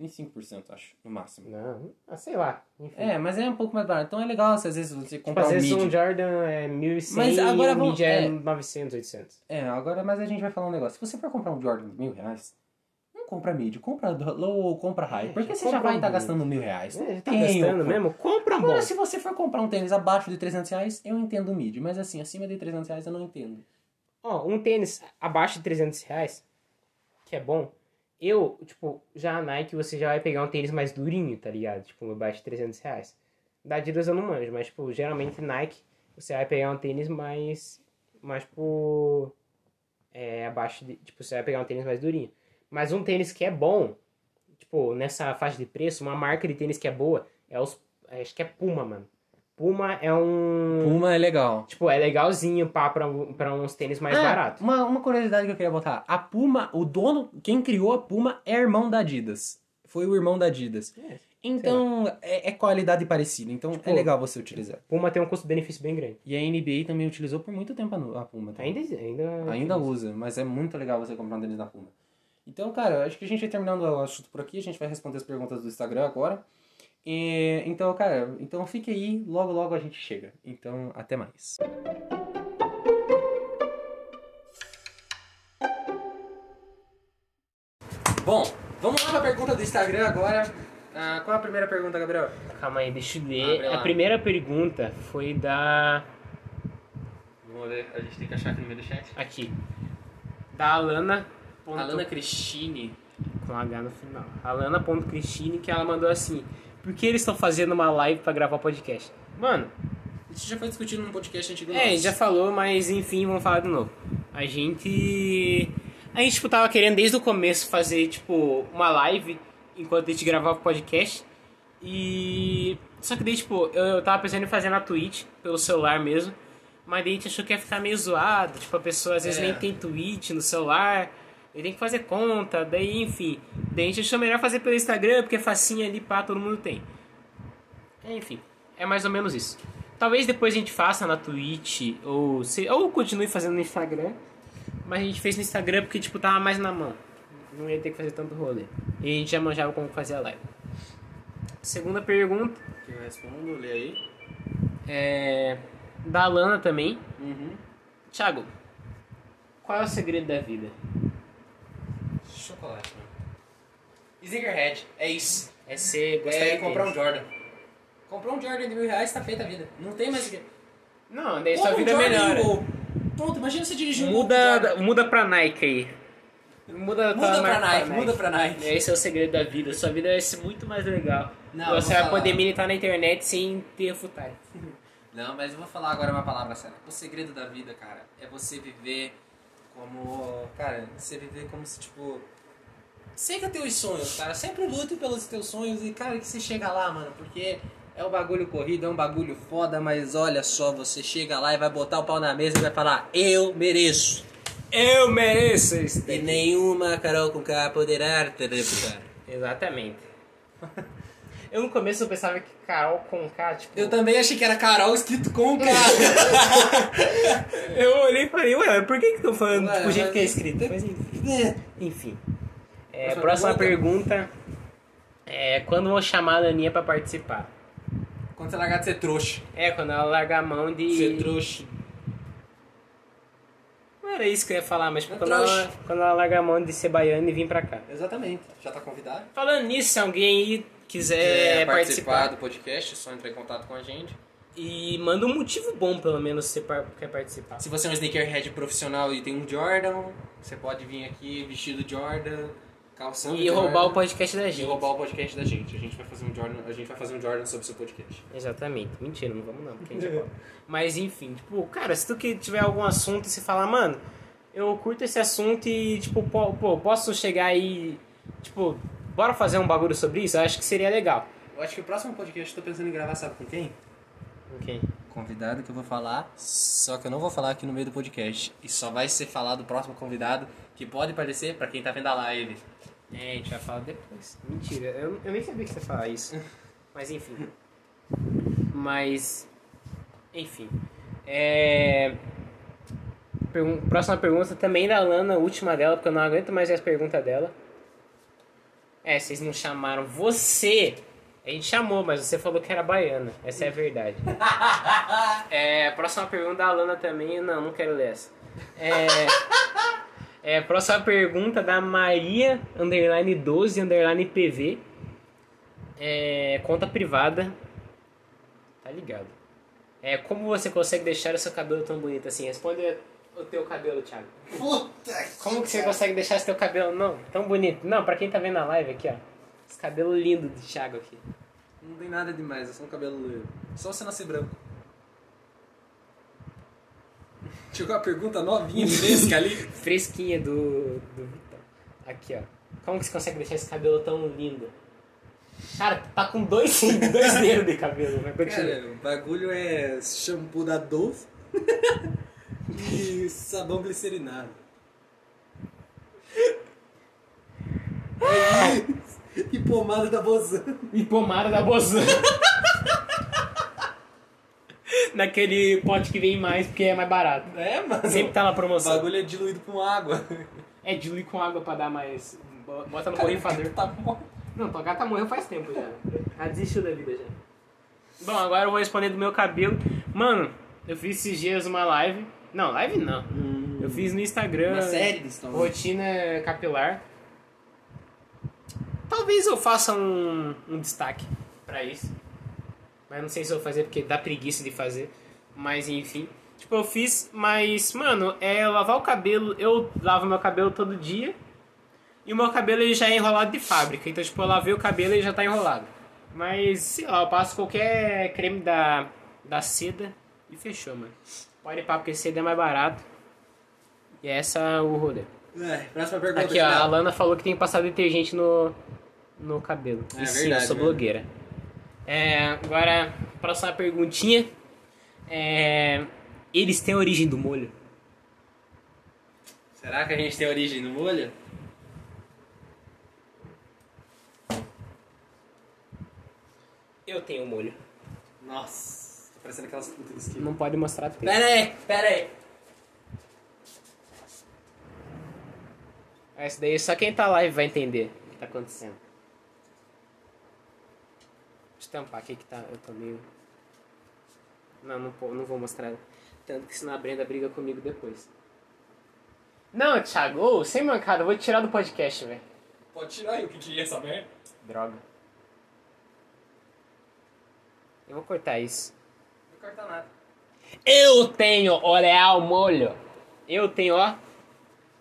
25%, acho, no máximo. Não, ah, sei lá. Enfim. É, mas é um pouco mais barato. Então é legal se às vezes você Tipo, comprar às um vezes um Jordan é 1.100 Mas agora e o vamos- mid é é. 900, 800. É, agora, mas a gente vai falar um negócio. Se você for comprar um Jordan de mil reais, não compra mid, compra low ou compra high. É, porque você já vai um estar bom. gastando mil reais. É, já tá Tem gastando o- mesmo? Compra um bom. Agora, se você for comprar um tênis abaixo de 300 reais, eu entendo o mid. Mas assim, acima de 300 reais eu não entendo. Ó, um tênis abaixo de 300 reais, que é bom, eu, tipo, já a Nike você já vai pegar um tênis mais durinho, tá ligado? Tipo, abaixo de 300 reais. Da Adidas eu não manjo, mas, tipo, geralmente Nike você vai pegar um tênis mais, mais, tipo, é, abaixo de, tipo, você vai pegar um tênis mais durinho. Mas um tênis que é bom, tipo, nessa faixa de preço, uma marca de tênis que é boa, é os, acho que é Puma, mano. Puma é um... Puma é legal. Tipo, é legalzinho pá, pra, pra uns tênis mais Ah, baratos. Uma, uma curiosidade que eu queria botar. A Puma, o dono, quem criou a Puma é irmão da Adidas. Foi o irmão da Adidas. É, Então, é, é qualidade parecida. Então, Tipo, é legal você utilizar. Puma tem um custo-benefício bem grande. E a NBA também utilizou por muito tempo a a Puma. também. Ainda, ainda, Ainda usa, mas é muito legal você comprar um tênis da Puma. Então, cara, acho que a gente vai terminando o assunto por aqui. A gente vai responder as perguntas do Instagram agora. E, então, cara, então fique aí. Logo, logo a gente chega. Então, até mais. Bom, vamos lá pra pergunta do Instagram agora. Ah, qual é a primeira pergunta, Gabriel? Calma aí, deixa eu ler. lá. A primeira pergunta foi da. Vamos ver, a gente tem que achar aqui no meio do chat. Aqui. Da Alana. ponto- Alana Cristine. Com H no final. Alana.cristine, que ela mandou assim. Por que eles estão fazendo uma live pra gravar podcast? Mano, Isso já foi discutido num podcast antigo É, nosso. já falou, mas enfim, vamos falar de novo. A gente. A gente, tipo, tava querendo desde o começo fazer, tipo, uma live enquanto a gente gravava o podcast. E. Só que daí, tipo, eu, eu tava pensando em fazer na Twitch, pelo celular mesmo. Mas daí a gente achou que ia ficar meio zoado. Tipo, a pessoa às vezes É. nem tem Twitch no celular. Ele tem que fazer conta, daí, enfim. Daí a gente achou melhor fazer pelo Instagram, porque é facinho ali, pá, todo mundo tem. Enfim, é mais ou menos isso. Talvez depois a gente faça na Twitch, ou, se, ou continue fazendo no Instagram. Mas a gente fez no Instagram porque, tipo, tava mais na mão. Não ia ter que fazer tanto rolê. E a gente já manjava como fazer a live. Segunda pergunta Que eu respondo, lê aí. é da Lana também. Uhum. Thiago, qual é o segredo da vida? Chocolate, mano. Sneakerhead. É isso. É ser gostar É de comprar um. Jordan. Comprou um Jordan de mil reais, tá feita a vida. Não tem mais o que. Não, daí Compra sua um vida Jordan um melhora. Gol. Pronto, imagina você dirigir um Muda, muda pra Nike aí. Muda, Muda pra marca Nike, muda pra Nike. Esse é o segredo da vida. Sua vida vai ser muito mais legal. Não, Você vai falar. poder militar na internet sem ter refutar. Não, mas eu vou falar agora uma palavra séria. O segredo da vida, cara, é você viver como. Cara, você viver como se, tipo. Siga teus sonhos, cara. Sempre lute pelos teus sonhos e, cara, que você chega lá, mano. Porque é um bagulho corrido, é um bagulho foda, mas olha só, você chega lá e vai botar o pau na mesa e vai falar: Eu mereço. Eu mereço isso. E nenhuma Carol com K poderá te refutar. Exatamente. Eu no começo eu pensava que Carol com K, tipo. Eu também achei que era Carol escrito com K. Eu olhei e falei, ué, por que que estão falando Ué, do jeito mas- que é escrito? Mas enfim. É. enfim. É, Próxima próxima pergunta. É, quando vão chamar a Aninha pra participar? Quando você largar de ser trouxa. É, quando ela largar a mão de. Ser trouxa. Não era isso que eu ia falar, mas tipo, É quando, ela, quando ela largar a mão de ser baiana e vir pra cá. Exatamente. Já tá convidado? Falando nisso, se alguém aí quiser É, participar participar, do podcast, é só entrar em contato com a gente. e manda um motivo bom, pelo menos, se você quer participar. Se você é um sneakerhead profissional e tem um Jordan, você pode vir aqui vestido de Jordan, calçando E Jordan, roubar o podcast da e gente. roubar o podcast da gente. A gente vai fazer um Jordan, a gente vai fazer um Jordan sobre o seu podcast. Exatamente. Mentira, não vamos não, porque a gente rouba. Mas enfim, tipo, cara, se tu que tiver algum assunto e você falar, mano, eu curto esse assunto e, tipo, pô, posso chegar aí, tipo, bora fazer um bagulho sobre isso? Eu acho que seria legal. Eu acho que o próximo podcast eu tô pensando em gravar, sabe com quem? Ok. Convidado que eu vou falar, só que eu não vou falar aqui no meio do podcast. E só vai ser falado o próximo convidado, que pode aparecer pra quem tá vendo a live. É, a gente vai falar depois. Mentira, eu, eu nem sabia que você ia falar isso. Mas enfim. Mas. Enfim. É. Pergun- próxima pergunta também da Lana, última dela, porque eu não aguento mais as perguntas dela. É, vocês não chamaram você. A gente chamou, mas você falou que era baiana. Essa é a verdade. É, próxima pergunta da Lana também. Não, não quero ler essa. É. É, próxima pergunta da Maria, underline 12, underline PV. É, conta privada. Tá ligado. É, como você consegue deixar o seu cabelo tão bonito assim? Responde o teu cabelo, Thiago. Puta Como que você consegue deixar esse teu cabelo não, tão bonito? Não, pra quem tá vendo a live aqui, ó. Esse cabelo lindo do Thiago aqui. Não tem nada demais, é só um cabelo loiro. Só você nascer branco. Chegou a pergunta novinha, fresca ali. Fresquinha do, do Vitão. Aqui, ó. Como que você consegue deixar esse cabelo tão lindo? Cara, tá com dois, dois dedos de cabelo. Cara, o bagulho é shampoo da Dove e sabão glicerinado. E pomada da Bozan. E pomada da Bozan. Naquele pote que vem mais porque é mais barato. É, mano. Sempre tá na O promoção. bagulho é diluído com água. É diluir com água pra dar mais. Bota no borrifador. Tá. Não, tua gata morreu faz tempo já. Ela desistiu da vida já. Bom, agora eu vou responder do meu cabelo. Mano, eu fiz esses dias uma live. Não, live não. Eu fiz no Instagram. Uma série de stories. Rotina capilar. Talvez eu faça um, um destaque pra isso. Mas não sei se eu vou fazer porque dá preguiça de fazer. Mas enfim. Tipo, eu fiz, mas, mano, é lavar o cabelo. Eu lavo meu cabelo todo dia. E o meu cabelo ele já é enrolado de fábrica. Então, tipo, eu lavei o cabelo e já tá enrolado. Mas, sei lá, eu passo qualquer creme da, da seda e fechou, mano. Pode ir pra porque seda é mais barato. E essa é o rolê. É, próxima pergunta. Aqui, ó, a final. Lana falou que tem que passar detergente no, no cabelo. É e sim, verdade, eu sou né? blogueira. É, agora, próxima perguntinha. É, eles têm origem do molho? Será que a gente tem origem no molho? Eu tenho molho. Nossa, parecendo aquelas putas de esquina. Não pode mostrar texto. Pera aí, pera aí. Essa daí só quem tá live vai entender o que tá acontecendo. Deixa eu tampar aqui que tá. Eu tô meio. Não, não, não vou mostrar. Tanto que senão a Brenda briga comigo depois. Não, Thiago, ô, sem mancada, eu vou te tirar do podcast, velho. Pode tirar aí o que que é essa merda. Droga. Eu vou cortar isso. Não corta nada. Eu tenho Oreal molho. Eu tenho, ó.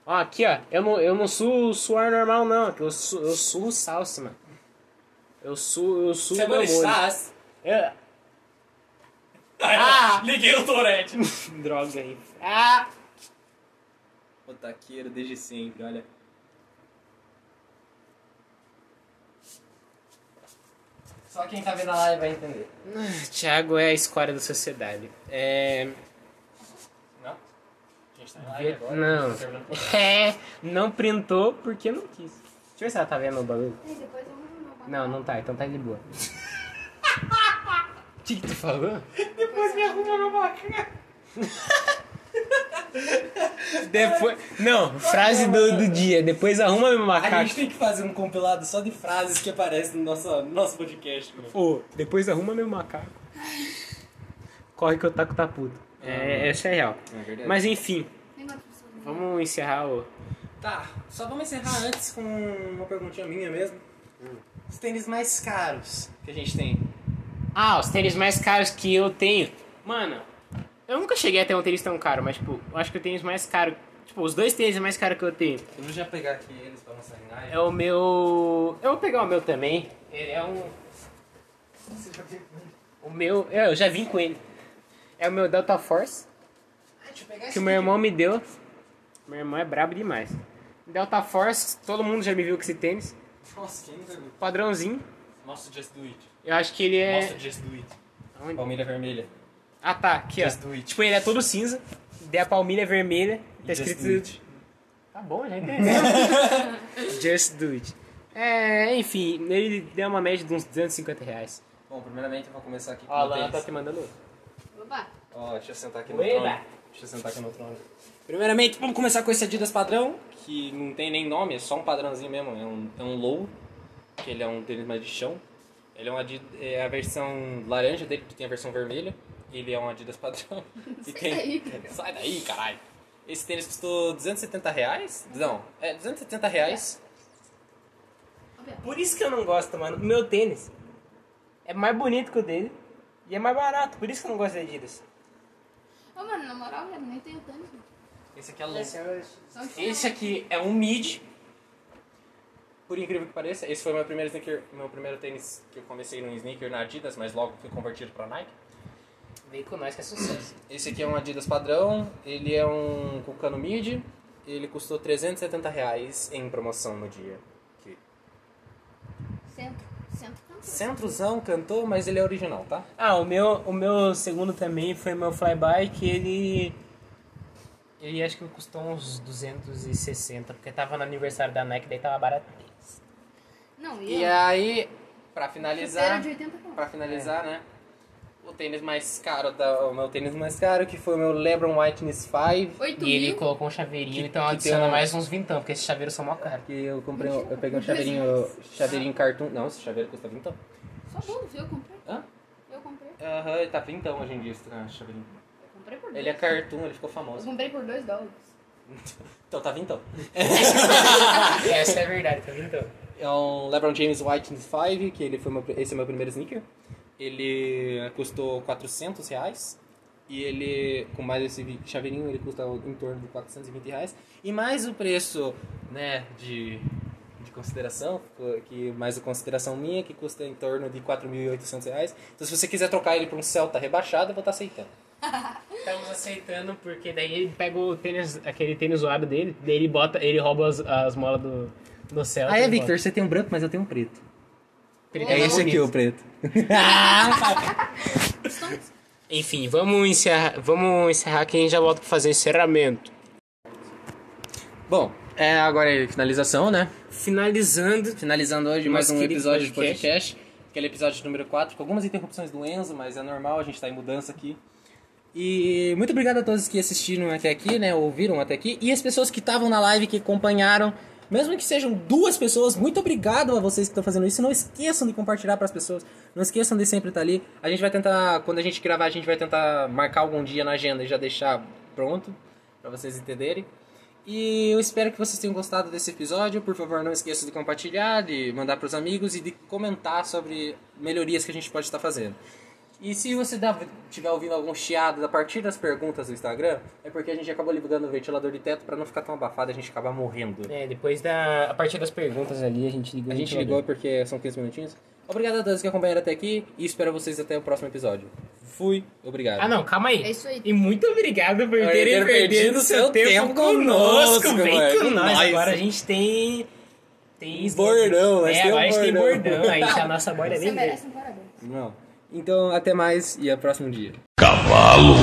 Ó, aqui, ó. Eu não, eu não suo suor normal, não. Eu suo, eu suo salsa, mano. Eu suo, eu suo meu molho. estás? Eu- Ah! Liguei o Torete. Droga aí. Ah! Otaqueiro desde sempre, olha. Só quem tá vendo a live vai entender. Thiago é a escória da sociedade. É... Não? A gente tá em live agora. Não. tá É, não printou porque não quis. Deixa eu ver se ela tá vendo o bagulho. No Não, não tá, então tá de boa. O que, que tu falou? Depois me arruma meu macaco. Depois. Não, frase do, do dia. Depois arruma meu A macaco. gente tem que fazer um compilado só de frases que aparecem no nosso, no nosso podcast, mano. Ô, depois arruma meu macaco. Corre que eu taco tá puto. É, essa é real. É verdade. Mas enfim, vamos encerrar o. Tá, só vamos encerrar antes com uma perguntinha minha mesmo. Os tênis mais caros que a gente tem. Ah, os tênis mais caros que eu tenho. Mano, eu nunca cheguei a ter um tênis tão caro, mas tipo, eu acho que o tênis mais caro. Tipo, os dois tênis mais caros que eu tenho Eu vou já pegar aqui eles pra mostrar em live. é o meu. Eu vou pegar o meu também. Ele é um. O meu. é, Eu já vim com ele. É o meu Delta Force. Ah, deixa eu pegar que o meu irmão me deu. Meu irmão é brabo demais. Delta Force, todo mundo já me viu com esse tênis. Nossa, quem nunca viu? Padrãozinho. Mostra o Just Do It. Eu acho que ele é. Mostra o Just Do It. Onde? Palmilha vermelha. Ah tá, aqui Just ó. do it. Tipo, ele é todo cinza. Daí a palmilha vermelha. Tá Just escrito. do it. Tá bom, já entendi. Just do it. É, enfim, ele deu uma média de uns 250 reais. Bom, primeiramente eu vou começar aqui com Ó, a Lana tá te mandando. Opa, Ó, deixa eu sentar aqui no Ueba. trono. Deixa eu sentar aqui no trono. Primeiramente, vamos começar com esse Adidas padrão, que não tem nem nome, é só um padrãozinho mesmo. É um, é um low, que ele é um tênis mais de chão. Ele é, um Adidas, é a versão laranja dele, que tem a versão vermelha. Ele é um Adidas padrão. E tem... Sai daí, caralho. Esse tênis custou 270 reais? Não, é 270 reais. Por isso que eu não gosto, mano. O meu tênis é mais bonito que o dele. E é mais barato, por isso que eu não gosto de Adidas. Ô, mano, na moral, eu nem tenho tênis. mano. Esse aqui é low. Só um Esse aqui é um mid. Por incrível que pareça, esse foi meu primeiro sneaker, meu primeiro tênis que eu comecei num sneaker na Adidas, mas logo fui convertido para Nike. Veio com nós que é sucesso. Esse aqui é um Adidas padrão, ele é um com cano mid, ele custou 370 reais em promoção no dia. Que Centro. Centro cantor. Centrozão cantou, mas ele é original, tá? Ah, o meu, o meu segundo também foi o meu flyby, que ele. Ele acho que custou uns 260, porque tava no aniversário da Nike, daí tava barato. Não, e, E eu? aí, pra finalizar, de 80 conto. pra finalizar, né? O tênis mais caro, da, o meu tênis mais caro, que foi o meu LeBron Whiteness 5. 8 E ele mil. colocou um chaveirinho, Que- então que adiciona um- mais uns vintão, porque esses chaveiros são mó caros. Que eu comprei, um- eu peguei um chaveirinho, chaveirinho cartoon. Não, esse chaveiro custa vintão. Só viu? Eu comprei. Hã? Eu comprei. Aham, ele tá vintão hoje em dia, esse chaveirinho. Eu comprei por dois. Ele é cartoon, ele ficou Eu famoso. comprei por 2 dólares. Então tá vintão. Essa é a verdade, tá vintão. É um LeBron James White 5, que ele foi meu, esse é meu primeiro sneaker. Ele custou 400 reais. E ele, com mais esse chaveirinho, ele custa em torno de 420 reais. E mais o preço, né, de, de consideração, que mais a consideração minha, que custa em torno de 4.800 reais. Então se você quiser trocar ele por um Celta rebaixado, eu vou estar aceitando. Estamos aceitando porque daí ele pega o tênis, aquele tênis zoado dele, daí ele bota, ele rouba as, as molas do, do céu. Ah, é, Victor, você tem um branco, mas eu tenho um preto. É esse aqui o preto. Enfim, vamos encerrar, vamos encerrar que a gente já volta pra fazer o encerramento. Bom, é agora é finalização, né? Finalizando, Finalizando hoje mais um episódio podcast. de podcast. Aquele episódio número 4, com algumas interrupções do Enzo, mas é normal, a gente tá em mudança aqui. E muito obrigado a todos que assistiram até aqui, né? Ouviram até aqui. E as pessoas que estavam na live, que acompanharam. Mesmo que sejam duas pessoas, muito obrigado a vocês que estão fazendo isso. Não esqueçam de compartilhar para as pessoas. Não esqueçam de sempre estar ali. A gente vai tentar, quando a gente gravar, a gente vai tentar marcar algum dia na agenda e já deixar pronto, para vocês entenderem. E eu espero que vocês tenham gostado desse episódio. Por favor, não esqueça de compartilhar, de mandar pros amigos e de comentar sobre melhorias que a gente pode estar fazendo. E se você estiver ouvindo algum chiado a partir das perguntas do Instagram, é porque a gente acabou ligando o ventilador de teto para não ficar tão abafado e a gente acabar morrendo. É, depois da. A partir das perguntas ali, a gente ligou. A gente ligou porque são 15 minutinhos. Obrigado a todos que acompanharam até aqui e espero vocês até o próximo episódio. Fui, obrigado. Ah, não, calma aí. É isso aí. E muito obrigado por terem ter perdido seu tempo, tempo conosco. conosco, Vem mano, com nós. nós. Agora a gente tem. Tem Bordão, nós é, tem um agora a gente tem bordão. Aí a nossa borda é Você bem merece um parabéns. Não. Então, até mais e até o próximo dia. Cavalo.